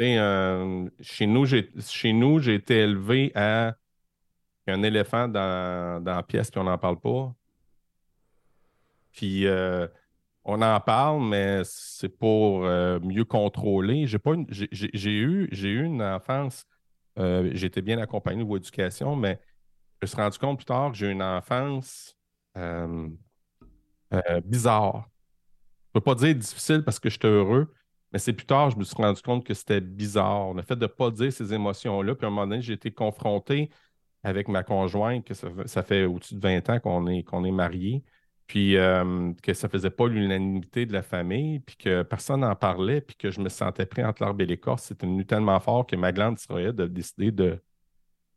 euh, chez nous, j'ai été élevé à un éléphant dans, dans la pièce, puis on n'en parle pas. Puis euh, on en parle, mais c'est pour euh, mieux contrôler. J'ai eu, eu une enfance. J'étais bien accompagné de éducation, mais je me suis rendu compte plus tard que j'ai eu une enfance bizarre. Je ne peux pas dire difficile parce que j'étais heureux, mais c'est plus tard, je me suis rendu compte que c'était bizarre. Le fait de ne pas dire ces émotions-là. Puis à un moment donné, j'ai été confronté avec ma conjointe, que ça, fait au-dessus de 20 ans qu'on est, qu'on est mariés, puis euh, que ça ne faisait pas l'unanimité de la famille, puis que personne n'en parlait, puis que je me sentais pris entre l'arbre et l'écorce. C'était venu tellement fort que ma glande thyroïde a décidé de,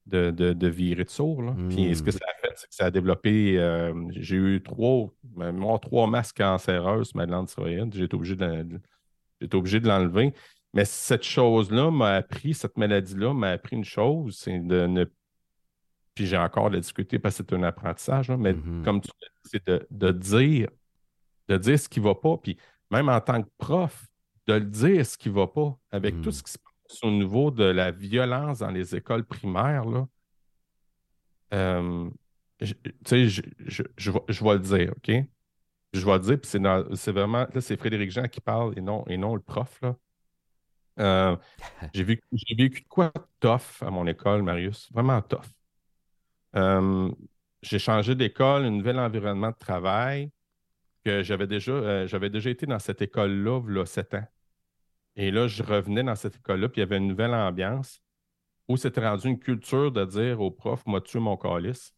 de, de, virer de sourd. Puis ce que hmm. ça a fait, c'est que ça a développé. Euh, j'ai eu trois, trois masses cancéreuses, ma glande thyroïde. J'ai été obligé de, J'étais obligé de l'enlever. Mais cette chose-là m'a appris, cette maladie-là m'a appris une chose, c'est de ne. Puis j'ai encore la difficulté parce que c'est un apprentissage, mais mm-hmm. comme tu dis, c'est de, dire, de dire ce qui ne va pas. Puis même en tant que prof, de le dire ce qui ne va pas, avec tout mm. ce qui se passe au niveau de la violence dans les écoles primaires, là. Euh, tu sais, je, je, je, vais le dire, OK? Je vais le dire, puis c'est, vraiment, là, c'est Frédéric Jean qui parle et non, et non le prof, là. Euh, (laughs) j'ai, vécu, j'ai vécu de quoi tough à mon école, Marius, vraiment tough. Euh, j'ai changé d'école, un nouvel environnement de travail, que j'avais déjà, euh, j'avais déjà été dans cette école-là, a sept ans. Et là, je revenais dans cette école-là, puis il y avait une nouvelle ambiance. où c'était rendu une culture de dire au prof, moi tué mon calice.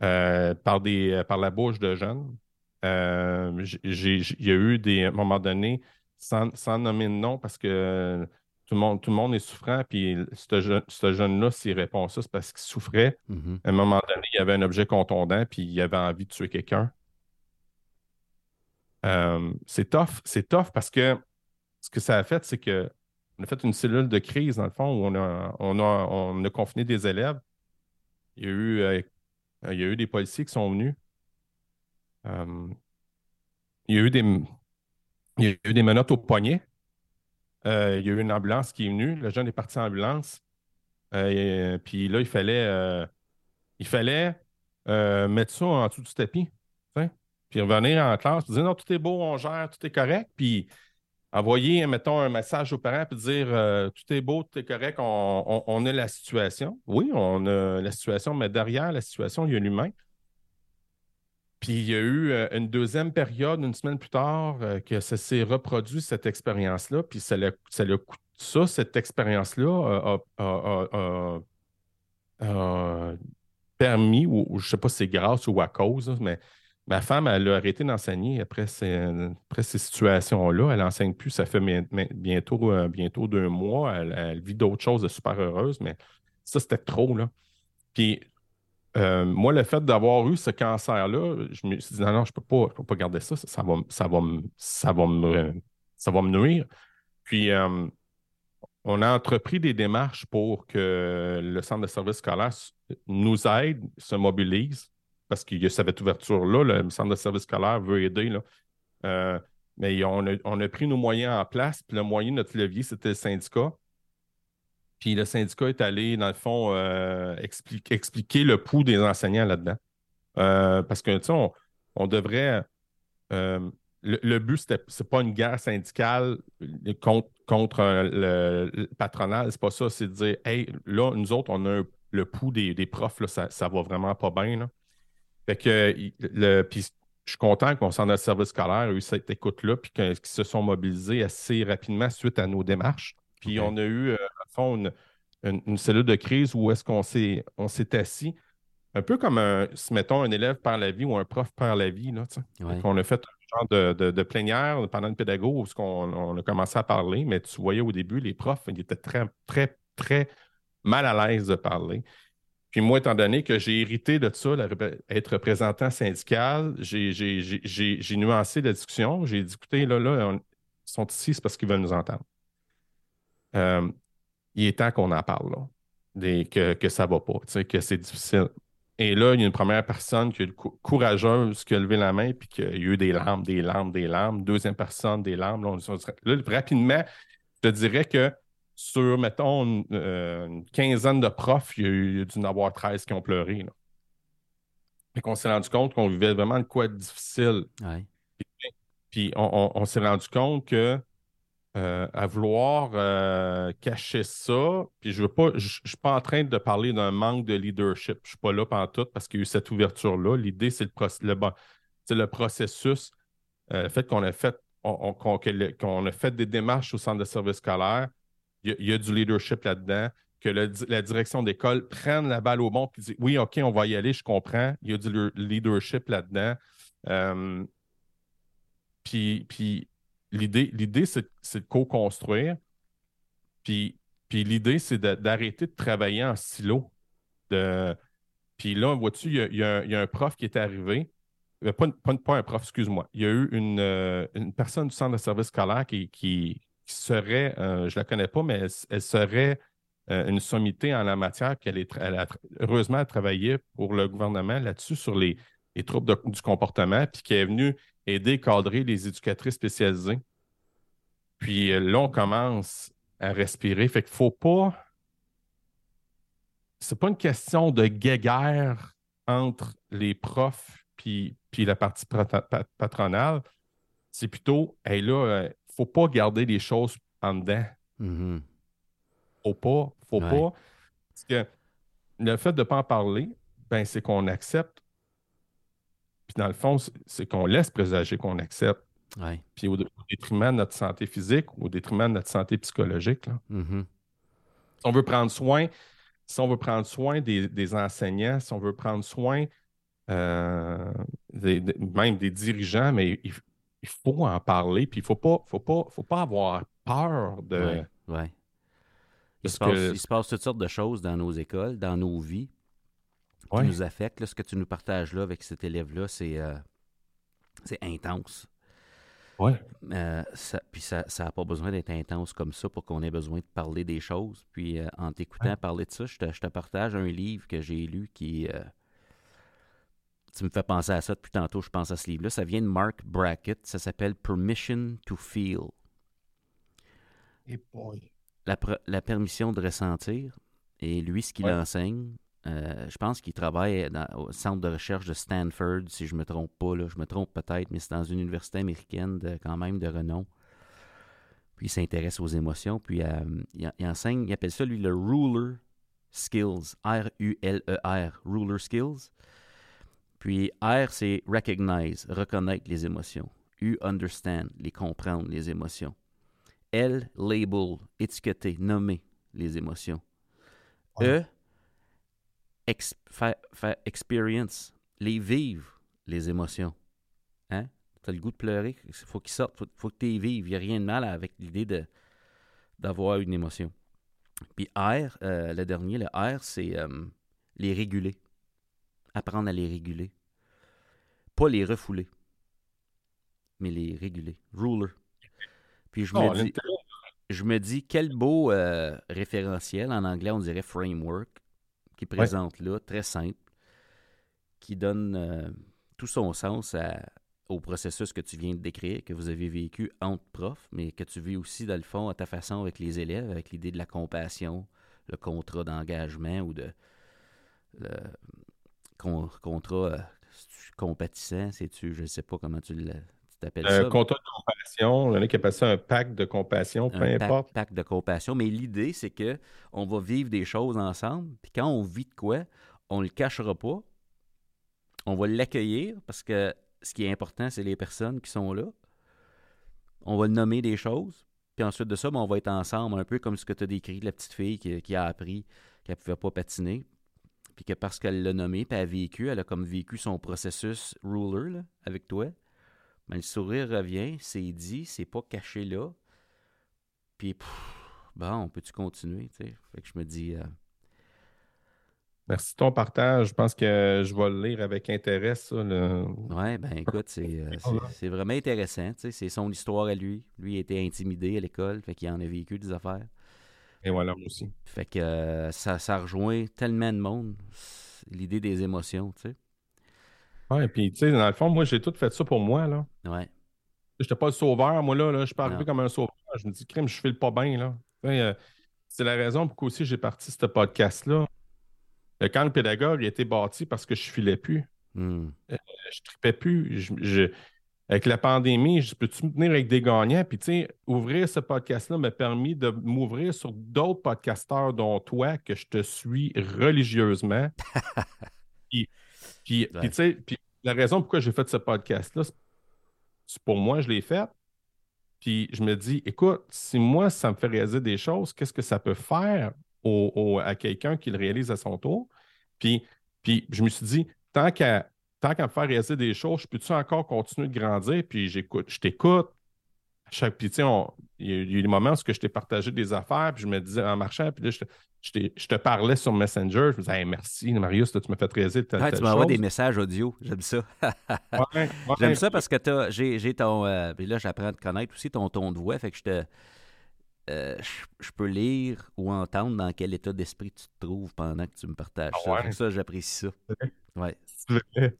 Euh, par, des, par la bouche de jeunes. Euh, il y a eu des, à un moment donné, sans, nommer de nom, parce que tout le monde, tout le monde est souffrant, puis ce, jeune-là, s'il répond ça, c'est parce qu'il souffrait. Mm-hmm. À un moment donné, il y avait un objet contondant, puis il avait envie de tuer quelqu'un. Euh, c'est tough, c'est tough parce que ce que ça a fait, c'est que on a fait une cellule de crise, dans le fond, où on a, on a, on a confiné des élèves. Il y a eu, euh, il y a eu des policiers qui sont venus. Euh, il y a eu des, il y a eu des menottes au poignet. il y a eu une ambulance qui est venue. Le jeune est parti en ambulance. puis là, il fallait, il fallait mettre ça en dessous du tapis puis revenir en classe, dire non, tout est beau, on gère, tout est correct, puis envoyer, mettons, un message aux parents, puis dire euh, tout est beau, tout est correct, on, a la situation. Oui, on a la situation, mais derrière la situation, il y a l'humain. Puis il y a eu euh, une deuxième période, une semaine plus tard, euh, que ça s'est reproduit, cette expérience-là. Puis ça, ça, ça cette expérience-là a, permis, ou, je ne sais pas si c'est grâce ou à cause, mais Ma femme, elle a arrêté d'enseigner après ces, ces situations-là. Elle n'enseigne plus, ça fait bientôt, euh, bientôt deux mois. Elle, vit d'autres choses de super heureuse, mais ça, c'était trop. Là. Puis, euh, moi, le fait d'avoir eu ce cancer-là, je me suis dit, non, non, je ne peux, pas, garder ça. Ça, va, ça, va, ça, me nuire. Puis, euh, on a entrepris des démarches pour que le centre de services scolaires nous aide, se mobilise parce qu'il y a cette ouverture-là. Le centre de service scolaire veut aider. Là. Euh, mais on a, pris nos moyens en place. Puis le moyen de notre levier, c'était le syndicat. Puis le syndicat est allé, dans le fond, euh, expliquer, le pouls des enseignants là-dedans. Euh, parce que, tu sais, on, devrait. Le, but, ce n'est pas une guerre syndicale contre, contre le, patronal. C'est pas ça. C'est de dire, hey, là, nous autres, on a le pouls des, profs, là, ça, ça va vraiment pas bien. Fait que le, puis je suis content qu'on s'en a le service scolaire eu cette écoute-là, puis qu'ils se sont mobilisés assez rapidement suite à nos démarches. Puis on a eu, euh, fond, une, cellule de crise où est-ce qu'on s'est, on s'est assis, un peu comme un, si mettons un élève par la vie ou un prof par la vie. Là, On a fait un genre de, de, plénière pendant une pédago où on, on, a commencé à parler, mais tu voyais au début, les profs, ils étaient très, très, très mal à l'aise de parler. Puis moi, étant donné que j'ai hérité de ça, être représentant syndical, j'ai nuancé la discussion. J'ai dit, écoutez, là, là, ils sont ici, c'est parce qu'ils veulent nous entendre. Euh, il est temps qu'on en parle, là, que, ça ne va pas, que c'est difficile. Et là, il y a une première personne qui est courageuse qui a levé la main puis qui a eu des larmes, des larmes, des larmes. Deuxième personne, des larmes. là rapidement, je te dirais que sur, mettons, euh, une, quinzaine de profs, il y a eu dû en avoir 13 qui ont pleuré. Et qu'on s'est rendu compte qu'on vivait vraiment de quoi de difficile. Puis, on, s'est rendu compte que euh, à vouloir euh, cacher ça, puis je ne pas, je, suis pas en train de parler d'un manque de leadership. Je ne suis pas là pendant tout parce qu'il y a eu cette ouverture-là. L'idée, c'est le, le, le processus. le fait qu'on a fait qu'on a fait des démarches au centre de service scolaire, il y, a du leadership là-dedans, que la direction d'école prenne la balle au bon et dise Oui, OK, on va y aller, je comprends. Il y a du leadership là-dedans. Puis, puis l'idée, c'est, de co-construire. Puis, puis l'idée, c'est d'arrêter de, travailler en silo. De... Puis là, vois-tu, il y, a, un prof qui est arrivé. Euh, pas, pas, un prof, excuse-moi. Il y a eu une, euh, une, personne du centre de service scolaire qui, qui serait, euh, je ne la connais pas, mais elle, serait euh, une sommité en la matière qu'elle est, elle a, heureusement travaillé pour le gouvernement là-dessus sur les, troubles du comportement, puis qui est venue aider, cadrer les éducatrices spécialisées. Puis euh, là, on commence à respirer. Fait qu'il ne faut pas. C'est pas une question de guéguerre entre les profs puis la partie patronale. C'est plutôt, hey, là, faut pas garder les choses en dedans. Mm-hmm. Faut pas, faut pas. Parce que le fait de ne pas en parler, ben, c'est qu'on accepte. Puis dans le fond, c'est qu'on laisse présager qu'on accepte. Puis au, détriment de notre santé physique, au détriment de notre santé psychologique. Mm-hmm. on veut prendre soin, si on veut prendre soin des, enseignants, si on veut prendre soin euh, même des dirigeants, mais il, faut en parler, puis il ne faut pas, faut pas, faut pas avoir peur de. Ouais, Il, se passe, il, se passe, toutes sortes de choses dans nos écoles, dans nos vies, qui nous affectent. ce que tu nous partages là avec cet élève-là, c'est euh, intense. Oui. Euh, puis ça n'a pas besoin d'être intense comme ça pour qu'on ait besoin de parler des choses. Puis euh, en t'écoutant parler de ça, je te, partage un livre que j'ai lu qui. Tu me fais penser à ça depuis tantôt, je pense à ce livre-là. Ça vient de Mark Brackett. Ça s'appelle Permission to Feel. Et boy. La, la, permission de ressentir. Et lui, ce qu'il enseigne, euh, je pense qu'il travaille au centre de recherche de Stanford, si je ne me trompe pas. Là. Je me trompe peut-être, mais c'est dans une université américaine de, quand même de renom. Puis il s'intéresse aux émotions. Puis euh, il, enseigne, il appelle ça, lui, le Ruler Skills. R-U-L-E-R. E ruler Skills. Puis R, c'est recognize, reconnaître les émotions. U, understand, les comprendre, les émotions. L, label, étiqueter, nommer les émotions. E, faire, experience, les vivre, les émotions. Hein? Tu as le goût de pleurer, il faut qu'il sorte, il faut, que tu les vives. Il n'y a rien de mal avec l'idée de, d'avoir une émotion. Puis R, euh, le dernier, le R, c'est euh, les réguler. Apprendre à les réguler. Pas les refouler, mais les réguler. Ruler. Puis je me dis, je me dis, quel beau euh, référentiel. En anglais, on dirait framework qui présente là, très simple, qui donne euh, tout son sens au processus que tu viens de décrire, que vous avez vécu entre profs, mais que tu vis aussi, dans le fond, à ta façon avec les élèves, avec l'idée de la compassion, le contrat d'engagement ou de le contrat euh, compatissant, c'est-tu, je ne sais pas comment tu t'appelles ça. Un contrat de compassion, il y en a qui appellent ça un pacte de compassion, peu importe. Pacte de compassion, mais l'idée, c'est que on va vivre des choses ensemble, puis quand on vit de quoi, on ne le cachera pas, on va l'accueillir, parce que ce qui est important, c'est les personnes qui sont là. On va nommer des choses, puis ensuite de ça, ben, on va être ensemble, un peu comme ce que tu as décrit, la petite fille qui, a appris qu'elle ne pouvait pas patiner, puis que parce qu'elle l'a nommé, puis elle a vécu, elle a comme vécu son processus ruler avec toi, mais le sourire revient, c'est dit, c'est pas caché là. Puis, bon, on peut-tu continuer? Fait que je me dis. Euh, Merci de ton partage. Je pense que je vais le lire avec intérêt, ça. Oui, ben écoute, euh, (laughs) c'est vraiment intéressant. C'est son histoire à lui. Lui a été intimidé à l'école, fait qu'il en a vécu des affaires. Et voilà, moi aussi. Fait que euh, ça, ça rejoint tellement de monde, l'idée des émotions, tu sais. Ouais, puis tu sais, dans le fond, moi, j'ai tout fait ça pour moi, là. Ouais. J'étais pas le sauveur, moi, là, là je suis pas arrivé comme un sauveur. Je me dis, crime, je file pas bien, là. Euh, c'est la raison pour aussi j'ai parti ce podcast-là. Quand le pédagogue a été bâti parce que je filais plus. Hmm. Euh, je tripais plus. Je, avec la pandémie, je peux-tu me tenir avec des gagnants? Puis, tu sais, ouvrir ce podcast-là m'a permis de m'ouvrir sur d'autres podcasteurs, dont toi, que je te suis religieusement. (laughs) puis, puis, tu sais, la raison pourquoi j'ai fait ce podcast-là, c'est pour moi, je l'ai fait. Puis je me dis, écoute, si moi, ça me fait réaliser des choses, qu'est-ce que ça peut faire à quelqu'un qui le réalise à son tour? Puis, puis je me suis dit, tant qu'à tant qu'à me faire réaliser des choses, je peux-tu encore continuer de grandir? Puis j'écoute, je t'écoute, chaque, puis, il y, a eu des moments où je t'ai partagé des affaires, puis je me disais en marchant, puis là, je te, parlais sur Messenger, je me disais, merci, Marius, tu m'as fait réaliser Tu m'envoies des messages audio, j'aime ça. (laughs) j'aime ça parce que j'ai ton. Euh, puis là, j'apprends à te connaître aussi ton ton de voix, fait que je te. Euh, je, peux lire ou entendre dans quel état d'esprit tu te trouves pendant que tu me partages ah ça. ça, j'apprécie ça. Ouais.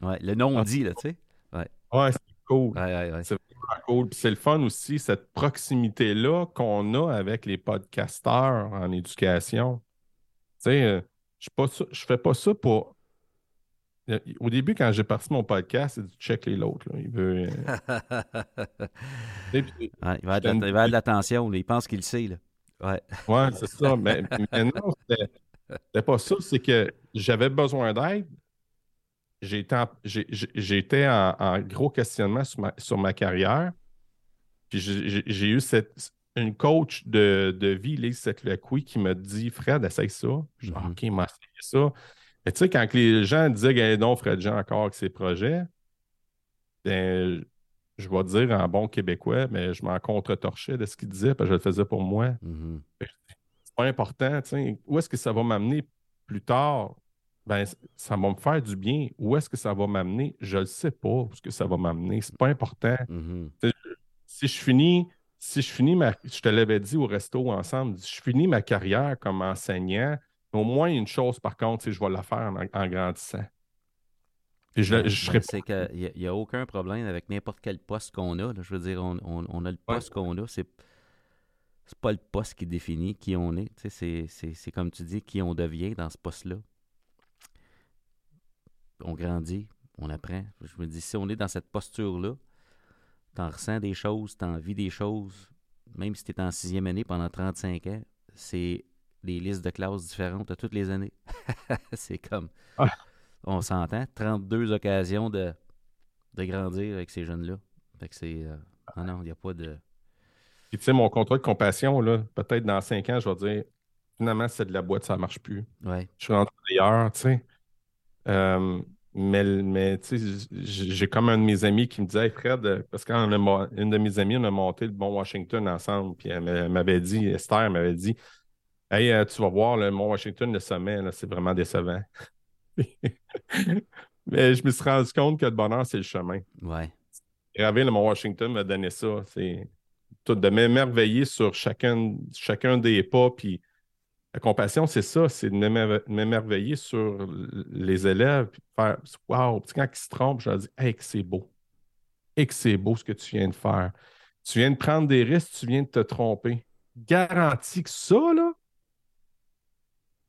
ouais. Le nom dit, là, tu sais. Ouais. Ouais, c'est cool. Ouais, ouais, c'est cool. c'est le fun aussi, cette proximité-là qu'on a avec les podcasteurs en éducation. Tu sais, euh, je ne fais pas ça pour. Euh, au début, quand j'ai parti mon podcast, c'est du check les l'autre. Il veut. Euh, (laughs) il va avoir de l'attention. Il pense qu'il le sait. Là. Ouais, ouais c'est ça. Mais, mais non, c'était pas ça. C'est que j'avais besoin d'aide j'étais en, en, gros questionnement sur ma, sur ma carrière. Puis j'ai eu cette, une coach de, de vie, Lise Seclecui, qui m'a dit Fred, essaye ça. Je dis Mhm. OK, m'a essayé ça. Mais tu sais, quand les gens disaient Gagne donc Fred Jean encore avec ses projets, ben, je vais dire en bon québécois, mais je m'en contre-torchais de ce qu'il disait, parce que je le faisais pour moi. Mhm. C'est pas important, tu sais. Où est-ce que ça va m'amener plus tard? Ben, ça va me faire du bien. Où est-ce que ça va m'amener? Je ne sais pas où est-ce que ça va m'amener. C'est pas important. Mhm. Si je finis, si je finis ma. Je te l'avais dit au resto ensemble, si je finis ma carrière comme enseignant, au moins une chose, par contre, je vais la faire en, en grandissant. Puis je, Ben, je serai ben, c'est qu'il n'y a, aucun problème avec n'importe quel poste qu'on a. là. Je veux dire, on, on- on a le Ouais. poste qu'on a. C'est c'est pas le poste qui définit qui on est. C'est comme tu dis, qui on devient dans ce poste-là. On grandit, on apprend. Je me dis, si on est dans cette posture-là, t'en ressens des choses, t'en vis des choses, même si tu es en sixième année pendant 35 ans, c'est des listes de classes différentes à toutes les années. (laughs) c'est comme, Ah. on s'entend, 32 occasions de, de grandir avec ces jeunes-là. Fait que c'est, euh, non, non, il n'y a pas de... Puis, tu sais, mon contrat de compassion, là, peut-être dans cinq ans, je vais dire finalement, c'est de la boîte, ça ne marche plus. Ouais. Je suis rentré ailleurs, tu sais. Euh, mais, mais tu sais, j'ai comme un de mes amis qui me disait, Hey, Fred, euh, parce qu'une de mes amies, on a monté le Mont Washington ensemble, puis elle m'a- m'avait dit, Esther m'avait dit, Hey, euh, tu vas voir, le Mont Washington, le sommet, c'est vraiment décevant. (laughs) mais je me suis rendu compte que le bonheur, c'est le chemin. Ouais. Graver le Mont Washington m'a donné ça. C'est tout de m'émerveiller sur chacun, chacun des pas. Puis la compassion, c'est ça, c'est de m'émer- m'émerveiller sur les élèves. Puis de faire Waouh! Quand ils se trompent, je leur dis Hey, que c'est beau. Et que c'est beau ce que tu viens de faire. Tu viens de prendre des risques, tu viens de te tromper. Garantis que ça, là,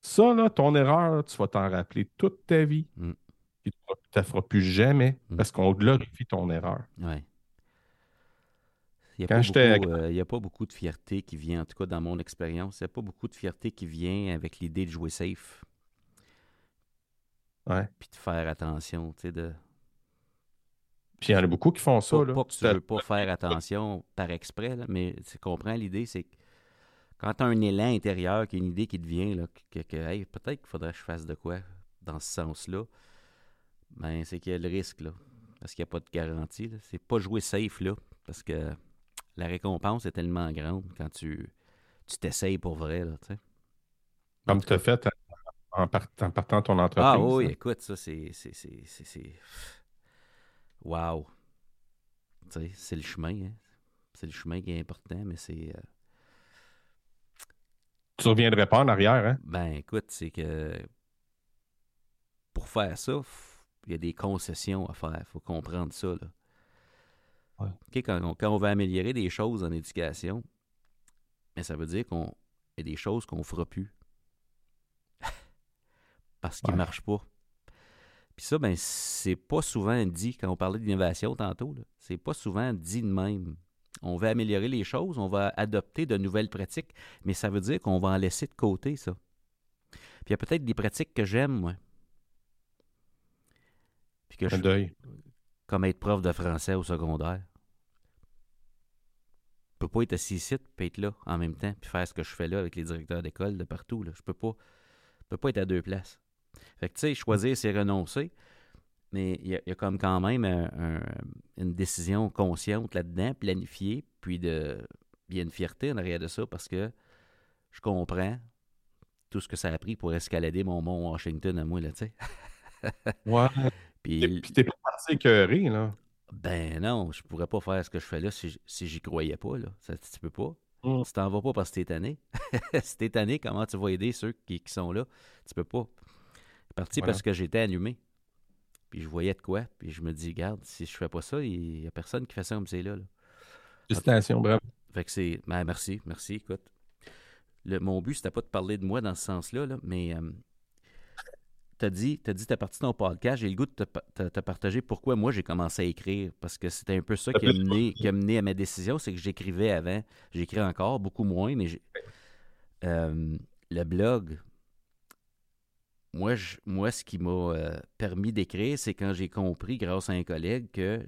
ça, là, ton erreur, là, tu vas t'en rappeler toute ta vie. Mm. Puis tu ne la feras plus jamais Mm. parce qu'on glorifie ton erreur. Ouais. Il n'y a, euh, a pas beaucoup de fierté qui vient, en tout cas dans mon expérience, il n'y a pas beaucoup de fierté qui vient avec l'idée de jouer safe. Ouais. Puis de faire attention, tu sais, de... Puis il y en a beaucoup qui font ça. Pas, là. pas que tu C'est- veux pas faire attention par exprès, là, mais tu comprends l'idée, c'est que quand tu as un élan intérieur, qu'il y a une idée qui te vient, là, que, que, hey, peut-être qu'il faudrait que je fasse de quoi dans ce sens-là, ben c'est qu'il y a le risque, là. Parce qu'il n'y a pas de garantie. là. C'est pas jouer safe, là. Parce que la récompense est tellement grande quand tu tu t'essayes pour vrai, là, tu sais. Comme tu as fait en, part- en partant ton entreprise. Ah oui, hein. écoute, ça, c'est. Wow! Tu sais, c'est le chemin, hein. C'est le chemin qui est important, mais c'est. euh, Tu ne reviendrais pas en arrière, hein? Ben, écoute, c'est que. Pour faire ça, il y a des concessions à faire. Il faut comprendre ça, là. Ouais. Quand, on, quand on veut améliorer des choses en éducation, mais ça veut dire qu'on y a des choses qu'on fera plus. (laughs) Parce qu'ils ne Ouais. marchent pas. Puis ça, ben, c'est pas souvent dit, quand on parlait d'innovation tantôt, c'est pas souvent dit de même. On va améliorer les choses, on va adopter de nouvelles pratiques, mais ça veut dire qu'on va en laisser de côté, ça. Puis il y a peut-être des pratiques que j'aime, moi. Puis que je, deuil. comme être prof de français au secondaire. Je peux pas être assis ici puis être là en même temps puis faire ce que je fais là avec les directeurs d'école de partout. Là. Je peux pas. Je peux pas être à deux places. Fait que tu sais, choisir, c'est renoncer. Mais il y, a- il y a comme quand même un- un- une décision consciente là-dedans, planifiée, puis de. Il y a une fierté en arrière de ça parce que je comprends tout ce que ça a pris pour escalader mon mont Washington à moi, là, tu sais. Ouais. (laughs) Puis t'es pas parti écœuré, là. Ben non, je pourrais pas faire ce que je fais là si, si j'y croyais pas. Là. Ça, tu peux pas. Mm. Tu t'en vas pas parce que t'es tanné. (laughs) si t'es tanné, comment tu vas aider ceux qui, qui sont là? Tu peux pas. C'est parti Voilà. parce que j'étais allumé. Puis je voyais de quoi. Puis je me dis, garde, si je fais pas ça, il y a personne qui fait ça comme c'est là, là. Félicitations, bravo. Fait que c'est. Ben merci, merci, écoute. Le, mon but, c'était pas de parler de moi dans ce sens-là, là, mais euh, t'as dit, t'as dit, t'as parti ton podcast, j'ai le goût de te, pa- te- te partager pourquoi moi j'ai commencé à écrire, parce que c'était un peu ça qui a mené, qui a mené à ma décision, c'est que j'écrivais avant, j'écris encore, beaucoup moins, mais euh, le blog, moi, je- moi ce qui m'a euh, permis d'écrire, c'est quand j'ai compris, grâce à un collègue, que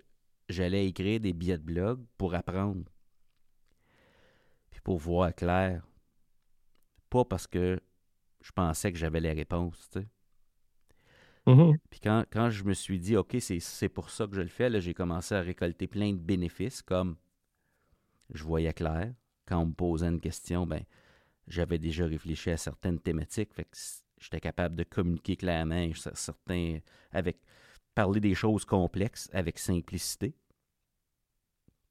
j'allais écrire des billets de blog pour apprendre. Puis pour voir clair. Pas parce que je pensais que j'avais les réponses, tu sais. Mm-hmm. Puis quand, quand, je me suis dit, OK, c'est pour ça que je le fais, j'ai commencé à récolter plein de bénéfices, comme je voyais clair. Quand on me posait une question, ben j'avais déjà réfléchi à certaines thématiques, fait que j'étais capable de communiquer clairement, certains, avec parler des choses complexes avec simplicité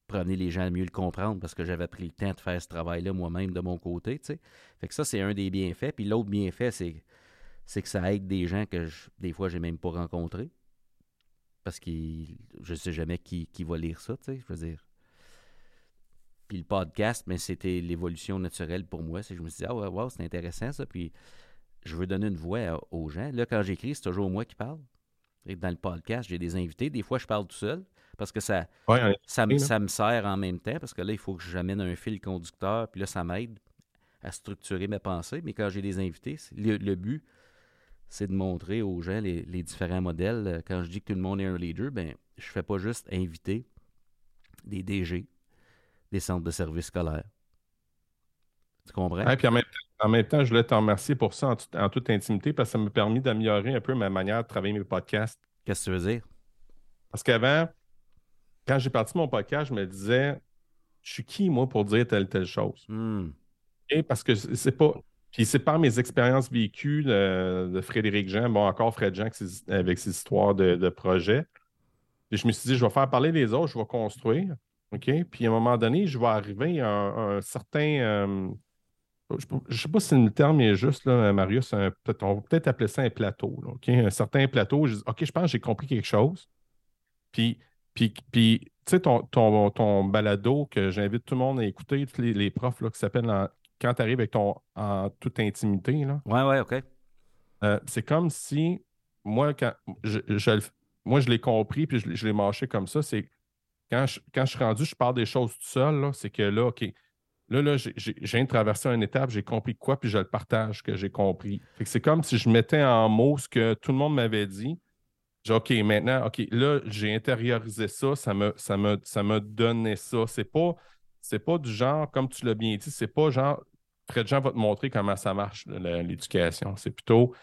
pour amener les gens à mieux le comprendre parce que j'avais pris le temps de faire ce travail-là moi-même de mon côté. Fait que ça, c'est un des bienfaits. Puis l'autre bienfait, c'est, c'est que ça aide des gens que des fois, j'ai même pas rencontrés. Parce que je sais jamais qui, qui va lire ça, tu sais, je veux dire. Puis le podcast, mais c'était l'évolution naturelle pour moi. C'est je me suis dit, ah ouais, wow, c'est intéressant ça. Puis je veux donner une voix aux gens. Là, quand j'écris, c'est toujours moi qui parle. Et dans le podcast, j'ai des invités. Des fois, je parle tout seul parce que ça, ça, me, ça, me sert en même temps, parce que là, il faut que j'amène un fil conducteur, puis là, ça m'aide à structurer mes pensées. Mais quand j'ai des invités, le, but, c'est de montrer aux gens les, différents modèles. Quand je dis que tout le monde est un leader, ben je fais pas juste inviter des DG, des centres de services scolaires. Tu comprends? Et puis en même, temps, je voulais te remercier pour ça en, en toute intimité parce que ça m'a permis d'améliorer un peu ma manière de travailler mes podcasts. Qu'est-ce que tu veux dire? Parce qu'avant, quand j'ai parti mon podcast, je me disais, je suis qui, moi, pour dire telle, telle chose? Hmm. Et parce que c'est pas. Puis c'est par mes expériences vécues de, Frédéric Jean, bon, encore Fred Jean avec ses histoires de, de projets. Et je me suis dit, je vais faire parler les autres, je vais construire. OK? Puis à un moment donné, je vais arriver à un, certain. Euh, je ne sais pas si le terme est juste, là, Marius, on va peut-être appeler ça un plateau. OK? Un certain plateau. Je dis, OK, je pense que j'ai compris quelque chose. Puis puis, puis tu sais, ton, ton, ton, balado que j'invite tout le monde à écouter, tous les, profs là, qui s'appellent Quand tu arrives avec ton en toute intimité. Là, ouais, ouais, OK. Euh, c'est comme si moi, quand je, moi, je l'ai compris, puis je, l'ai mâché comme ça. C'est quand je, quand je suis rendu, je parle des choses tout seul, c'est que là, OK, là, là, j'ai, j'ai, traverser une étape, j'ai compris quoi, puis je le partage que j'ai compris. c'est comme si je mettais en mots ce que tout le monde m'avait dit, OK, maintenant, OK, là, j'ai intériorisé ça, ça me, ça me, ça me donnait ça. C'est pas, c'est pas du genre, comme tu l'as bien dit, c'est pas genre, de gens vont te montrer comment ça marche, l'éducation. C'est plutôt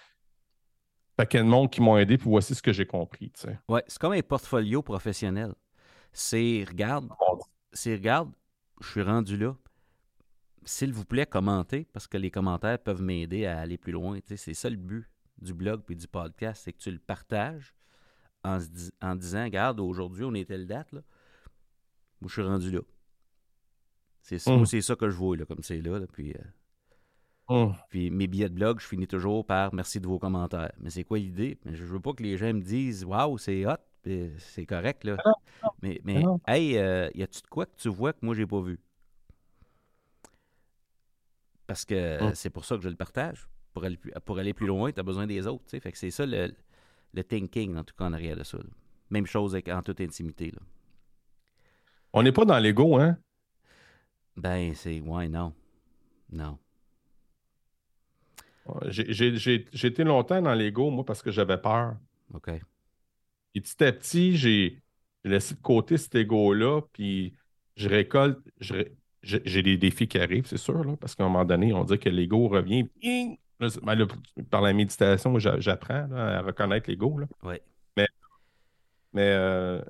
paquet de monde qui m'ont aidé, puis voici ce que j'ai compris. Tu sais. Ouais, c'est comme un portfolio professionnel. C'est, regarde, c'est, regarde, je suis rendu là. S'il vous plaît, commentez, parce que les commentaires peuvent m'aider à aller plus loin. Tu sais, c'est ça le but du blog puis du podcast, c'est que tu le partages en, disant Regarde, aujourd'hui, on est telle date, là. Moi, je suis rendu là. C'est ça, mm. c'est ça que je vois, là, comme c'est là, Puis, euh, mm. puis mes billets de blog, je finis toujours par merci de vos commentaires. Mais c'est quoi l'idée? Je veux pas que les gens me disent Waouh, c'est hot, c'est correct, là. Mais, mais hey, euh, y a-tu de quoi que tu vois que moi, j'ai pas vu? Parce que mm. c'est pour ça que je le partage. Pour aller, pour aller plus loin, tu as besoin des autres. Fait que c'est ça le, le thinking, en tout cas, en arrière de ça. Même chose avec, en toute intimité. Là. On n'est pas dans l'ego, hein? Ben, c'est. Ouais, non. Non. J'ai été longtemps dans l'ego, moi, parce que j'avais peur. OK. Et petit à petit, j'ai laissé de côté cet ego-là, puis je récolte. J'ai des défis qui arrivent, c'est sûr, là, parce qu'à un moment donné, on dit que l'ego revient. Ben par la méditation, j'apprends à reconnaître l'ego. Oui. Mais, mais euh,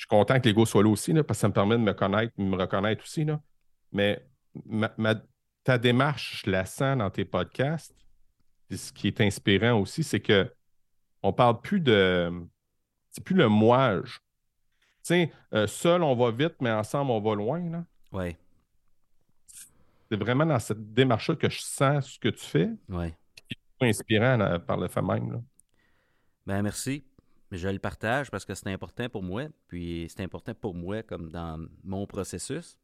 je suis content que l'ego soit là aussi, parce que ça me permet de me connaître, de me reconnaître aussi. Là. Mais ta démarche, je la sens dans tes podcasts. ce qui est inspirant aussi, c'est que on parle plus de. C'est plus le moi. Tu sais, euh, seul, on va vite, mais ensemble, on va loin. Oui c'est vraiment dans cette démarche-là que je sens ce que tu fais. Oui. C'est inspirant par le fait même. Ben merci. Je le partage parce que c'est important pour moi. Puis c'est important pour moi comme dans mon processus.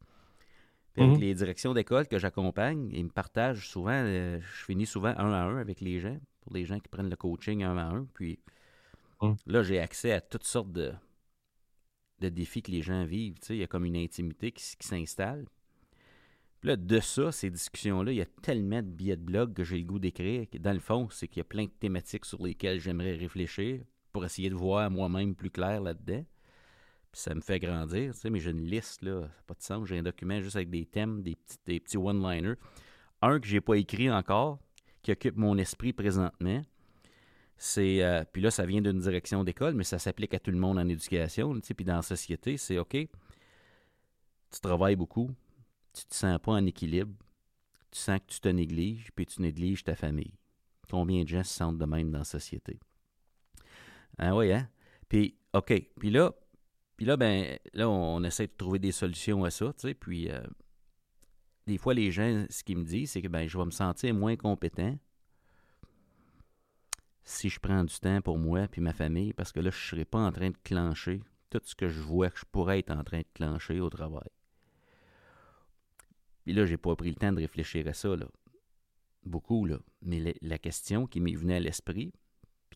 Puis avec mhm. les directions d'école que j'accompagne, ils me partagent souvent, euh, je finis souvent un à un avec les gens, pour les gens qui prennent le coaching un à un. Puis mhm. là, j'ai accès à toutes sortes de, de défis que les gens vivent. il y a comme une intimité qui s'installe là, de ça, ces discussions-là, il y a tellement de billets de blog que j'ai le goût d'écrire. Dans le fond, c'est qu'il y a plein de thématiques sur lesquelles j'aimerais réfléchir pour essayer de voir moi-même plus clair là-dedans. ça me fait grandir, tu sais, mais j'ai une liste, là, pas de sens. J'ai un document juste avec des thèmes, des petits, des petits one-liners. Un que j'ai pas écrit encore, qui occupe mon esprit présentement, c'est, euh, puis là, ça vient d'une direction d'école, mais ça s'applique à tout le monde en éducation, tu sais, puis dans la société, c'est OK, tu travailles beaucoup, tu te sens pas en équilibre, tu sens que tu te négliges, puis tu négliges ta famille. Combien de gens se sentent de même dans la société? Ah oui, hein? Puis, OK, puis là, puis là, ben, là, on essaie de trouver des solutions à ça, tu sais, puis euh, des fois, les gens, ce qu'ils me disent, c'est que ben, je vais me sentir moins compétent si je prends du temps pour moi puis ma famille, parce que là, je ne serai pas en train de clencher tout ce que je vois que je pourrais être en train de clencher au travail. Puis là, j'ai pas pris le temps de réfléchir à ça, là. Beaucoup, là. Mais la question qui m'est venue à l'esprit,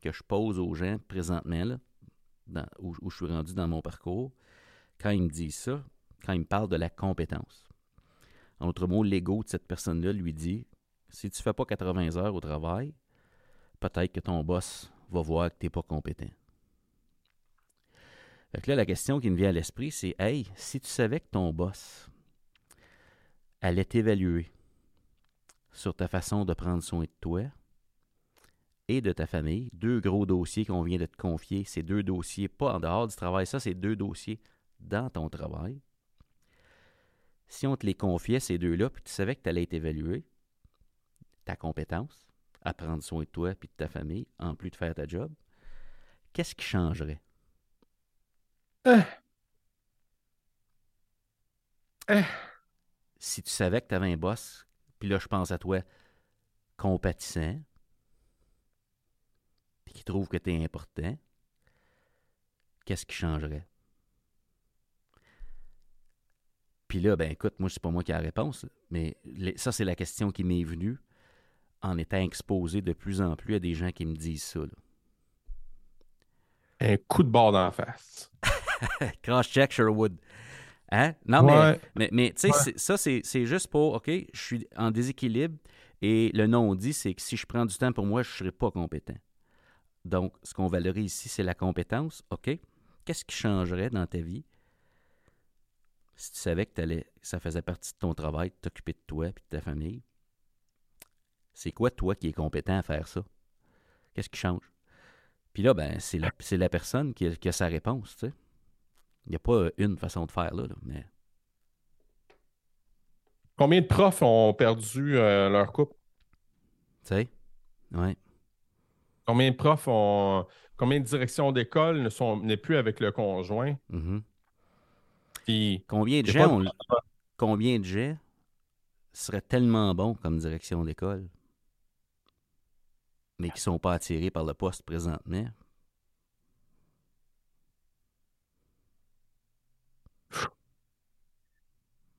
que je pose aux gens présentement, là, où, je suis rendu dans mon parcours, quand ils me disent ça, quand ils me parlent de la compétence. En autre mot, l'ego de cette personne-là lui dit si tu ne fais pas 80 heures au travail, peut-être que ton boss va voir que tu n'es pas compétent. Là, la question qui me vient à l'esprit, c'est Hey, si tu savais que ton boss allait t'évaluer sur ta façon de prendre soin de toi et de ta famille, deux gros dossiers qu'on vient de te confier, ces deux dossiers, pas en dehors du travail, ça, c'est deux dossiers dans ton travail si on te les confiait, ces deux-là, puis tu savais que tu allais être évalué, ta compétence à prendre soin de toi et de ta famille, en plus de faire ta job, qu'est-ce qui changerait? Eh. Eh. Si tu savais que tu avais un boss, puis là, je pense à toi, compatissant, qui trouve que tu es important, qu'est-ce qui changerait? Puis là, ben écoute, moi, c'est pas moi qui ai la réponse, mais ça, c'est la question qui m'est venue en étant exposé de plus en plus à des gens qui me disent ça. Un coup de bord dans la face. (laughs) Cross-check Sherwood. Hein? Non, mais, mais, tu sais, ça, c'est juste pour, OK, je suis en déséquilibre et le nom dit, c'est que si je prends du temps pour moi, je ne serai pas compétent. Donc, ce qu'on valorise ici, c'est la compétence. OK, qu'est-ce qui changerait dans ta vie si tu savais que, ça faisait partie de ton travail de t'occuper de toi et de ta famille, c'est quoi toi qui es compétent à faire ça? Qu'est-ce qui change? Puis là, ben, c'est la, la, personne qui a, sa réponse, tu sais. Il n'y a pas une façon de faire là, mais. Combien de profs ont perdu euh, leur couple? Tu sais? Oui. Combien de profs ont. Combien de directions d'école ne sont n'est plus avec le conjoint? Mm-hmm combien de gens combien de gens seraient tellement bons comme direction d'école, mais qui ne sont pas attirés par le poste présentement?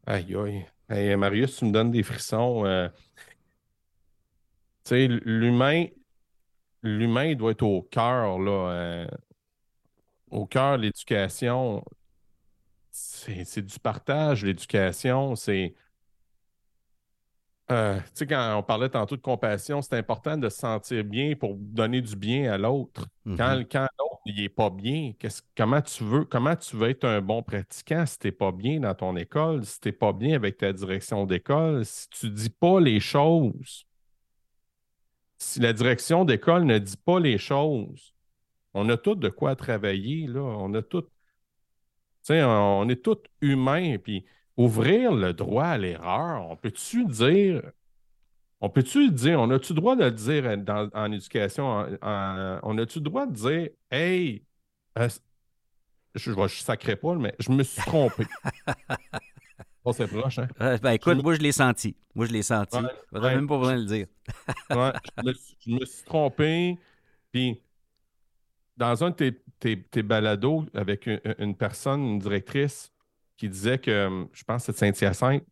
Aïe, aïe. Marius, tu me donnes des frissons. Euh. Tu sais, l'humain, l'humain doit être au cœur, là. Euh, au cœur l'éducation c'est du partage, l'éducation. C'est. Euh, tu sais, quand on parlait tantôt de compassion, c'est important de se sentir bien pour donner du bien à l'autre. Quand, mm-hmm. quand l'autre n'est pas bien, comment tu veux comment tu veux être un bon pratiquant si tu n'es pas bien dans ton école, si tu n'es pas bien avec ta direction d'école, si tu ne dis pas les choses, si la direction d'école ne dit pas les choses, on a tout de quoi travailler, là. On a tout on est tous humains, puis ouvrir le droit à l'erreur, on peut-tu dire, on peut-tu dire, on a-tu le droit de le dire en éducation, on a-tu le droit de dire, hey, euh, je ne sacrerai pas, mais je me suis trompé. (laughs) Oh, c'est proche, hein? ben, écoute, moi, je l'ai senti. Moi, je l'ai senti. Je ne même pas besoin de le dire. ouais, je, me, suis trompé. Puis, dans un de tes, balados avec une, personne, une directrice, qui disait que, hum, je pense que c'est Saint-Hyacinthe,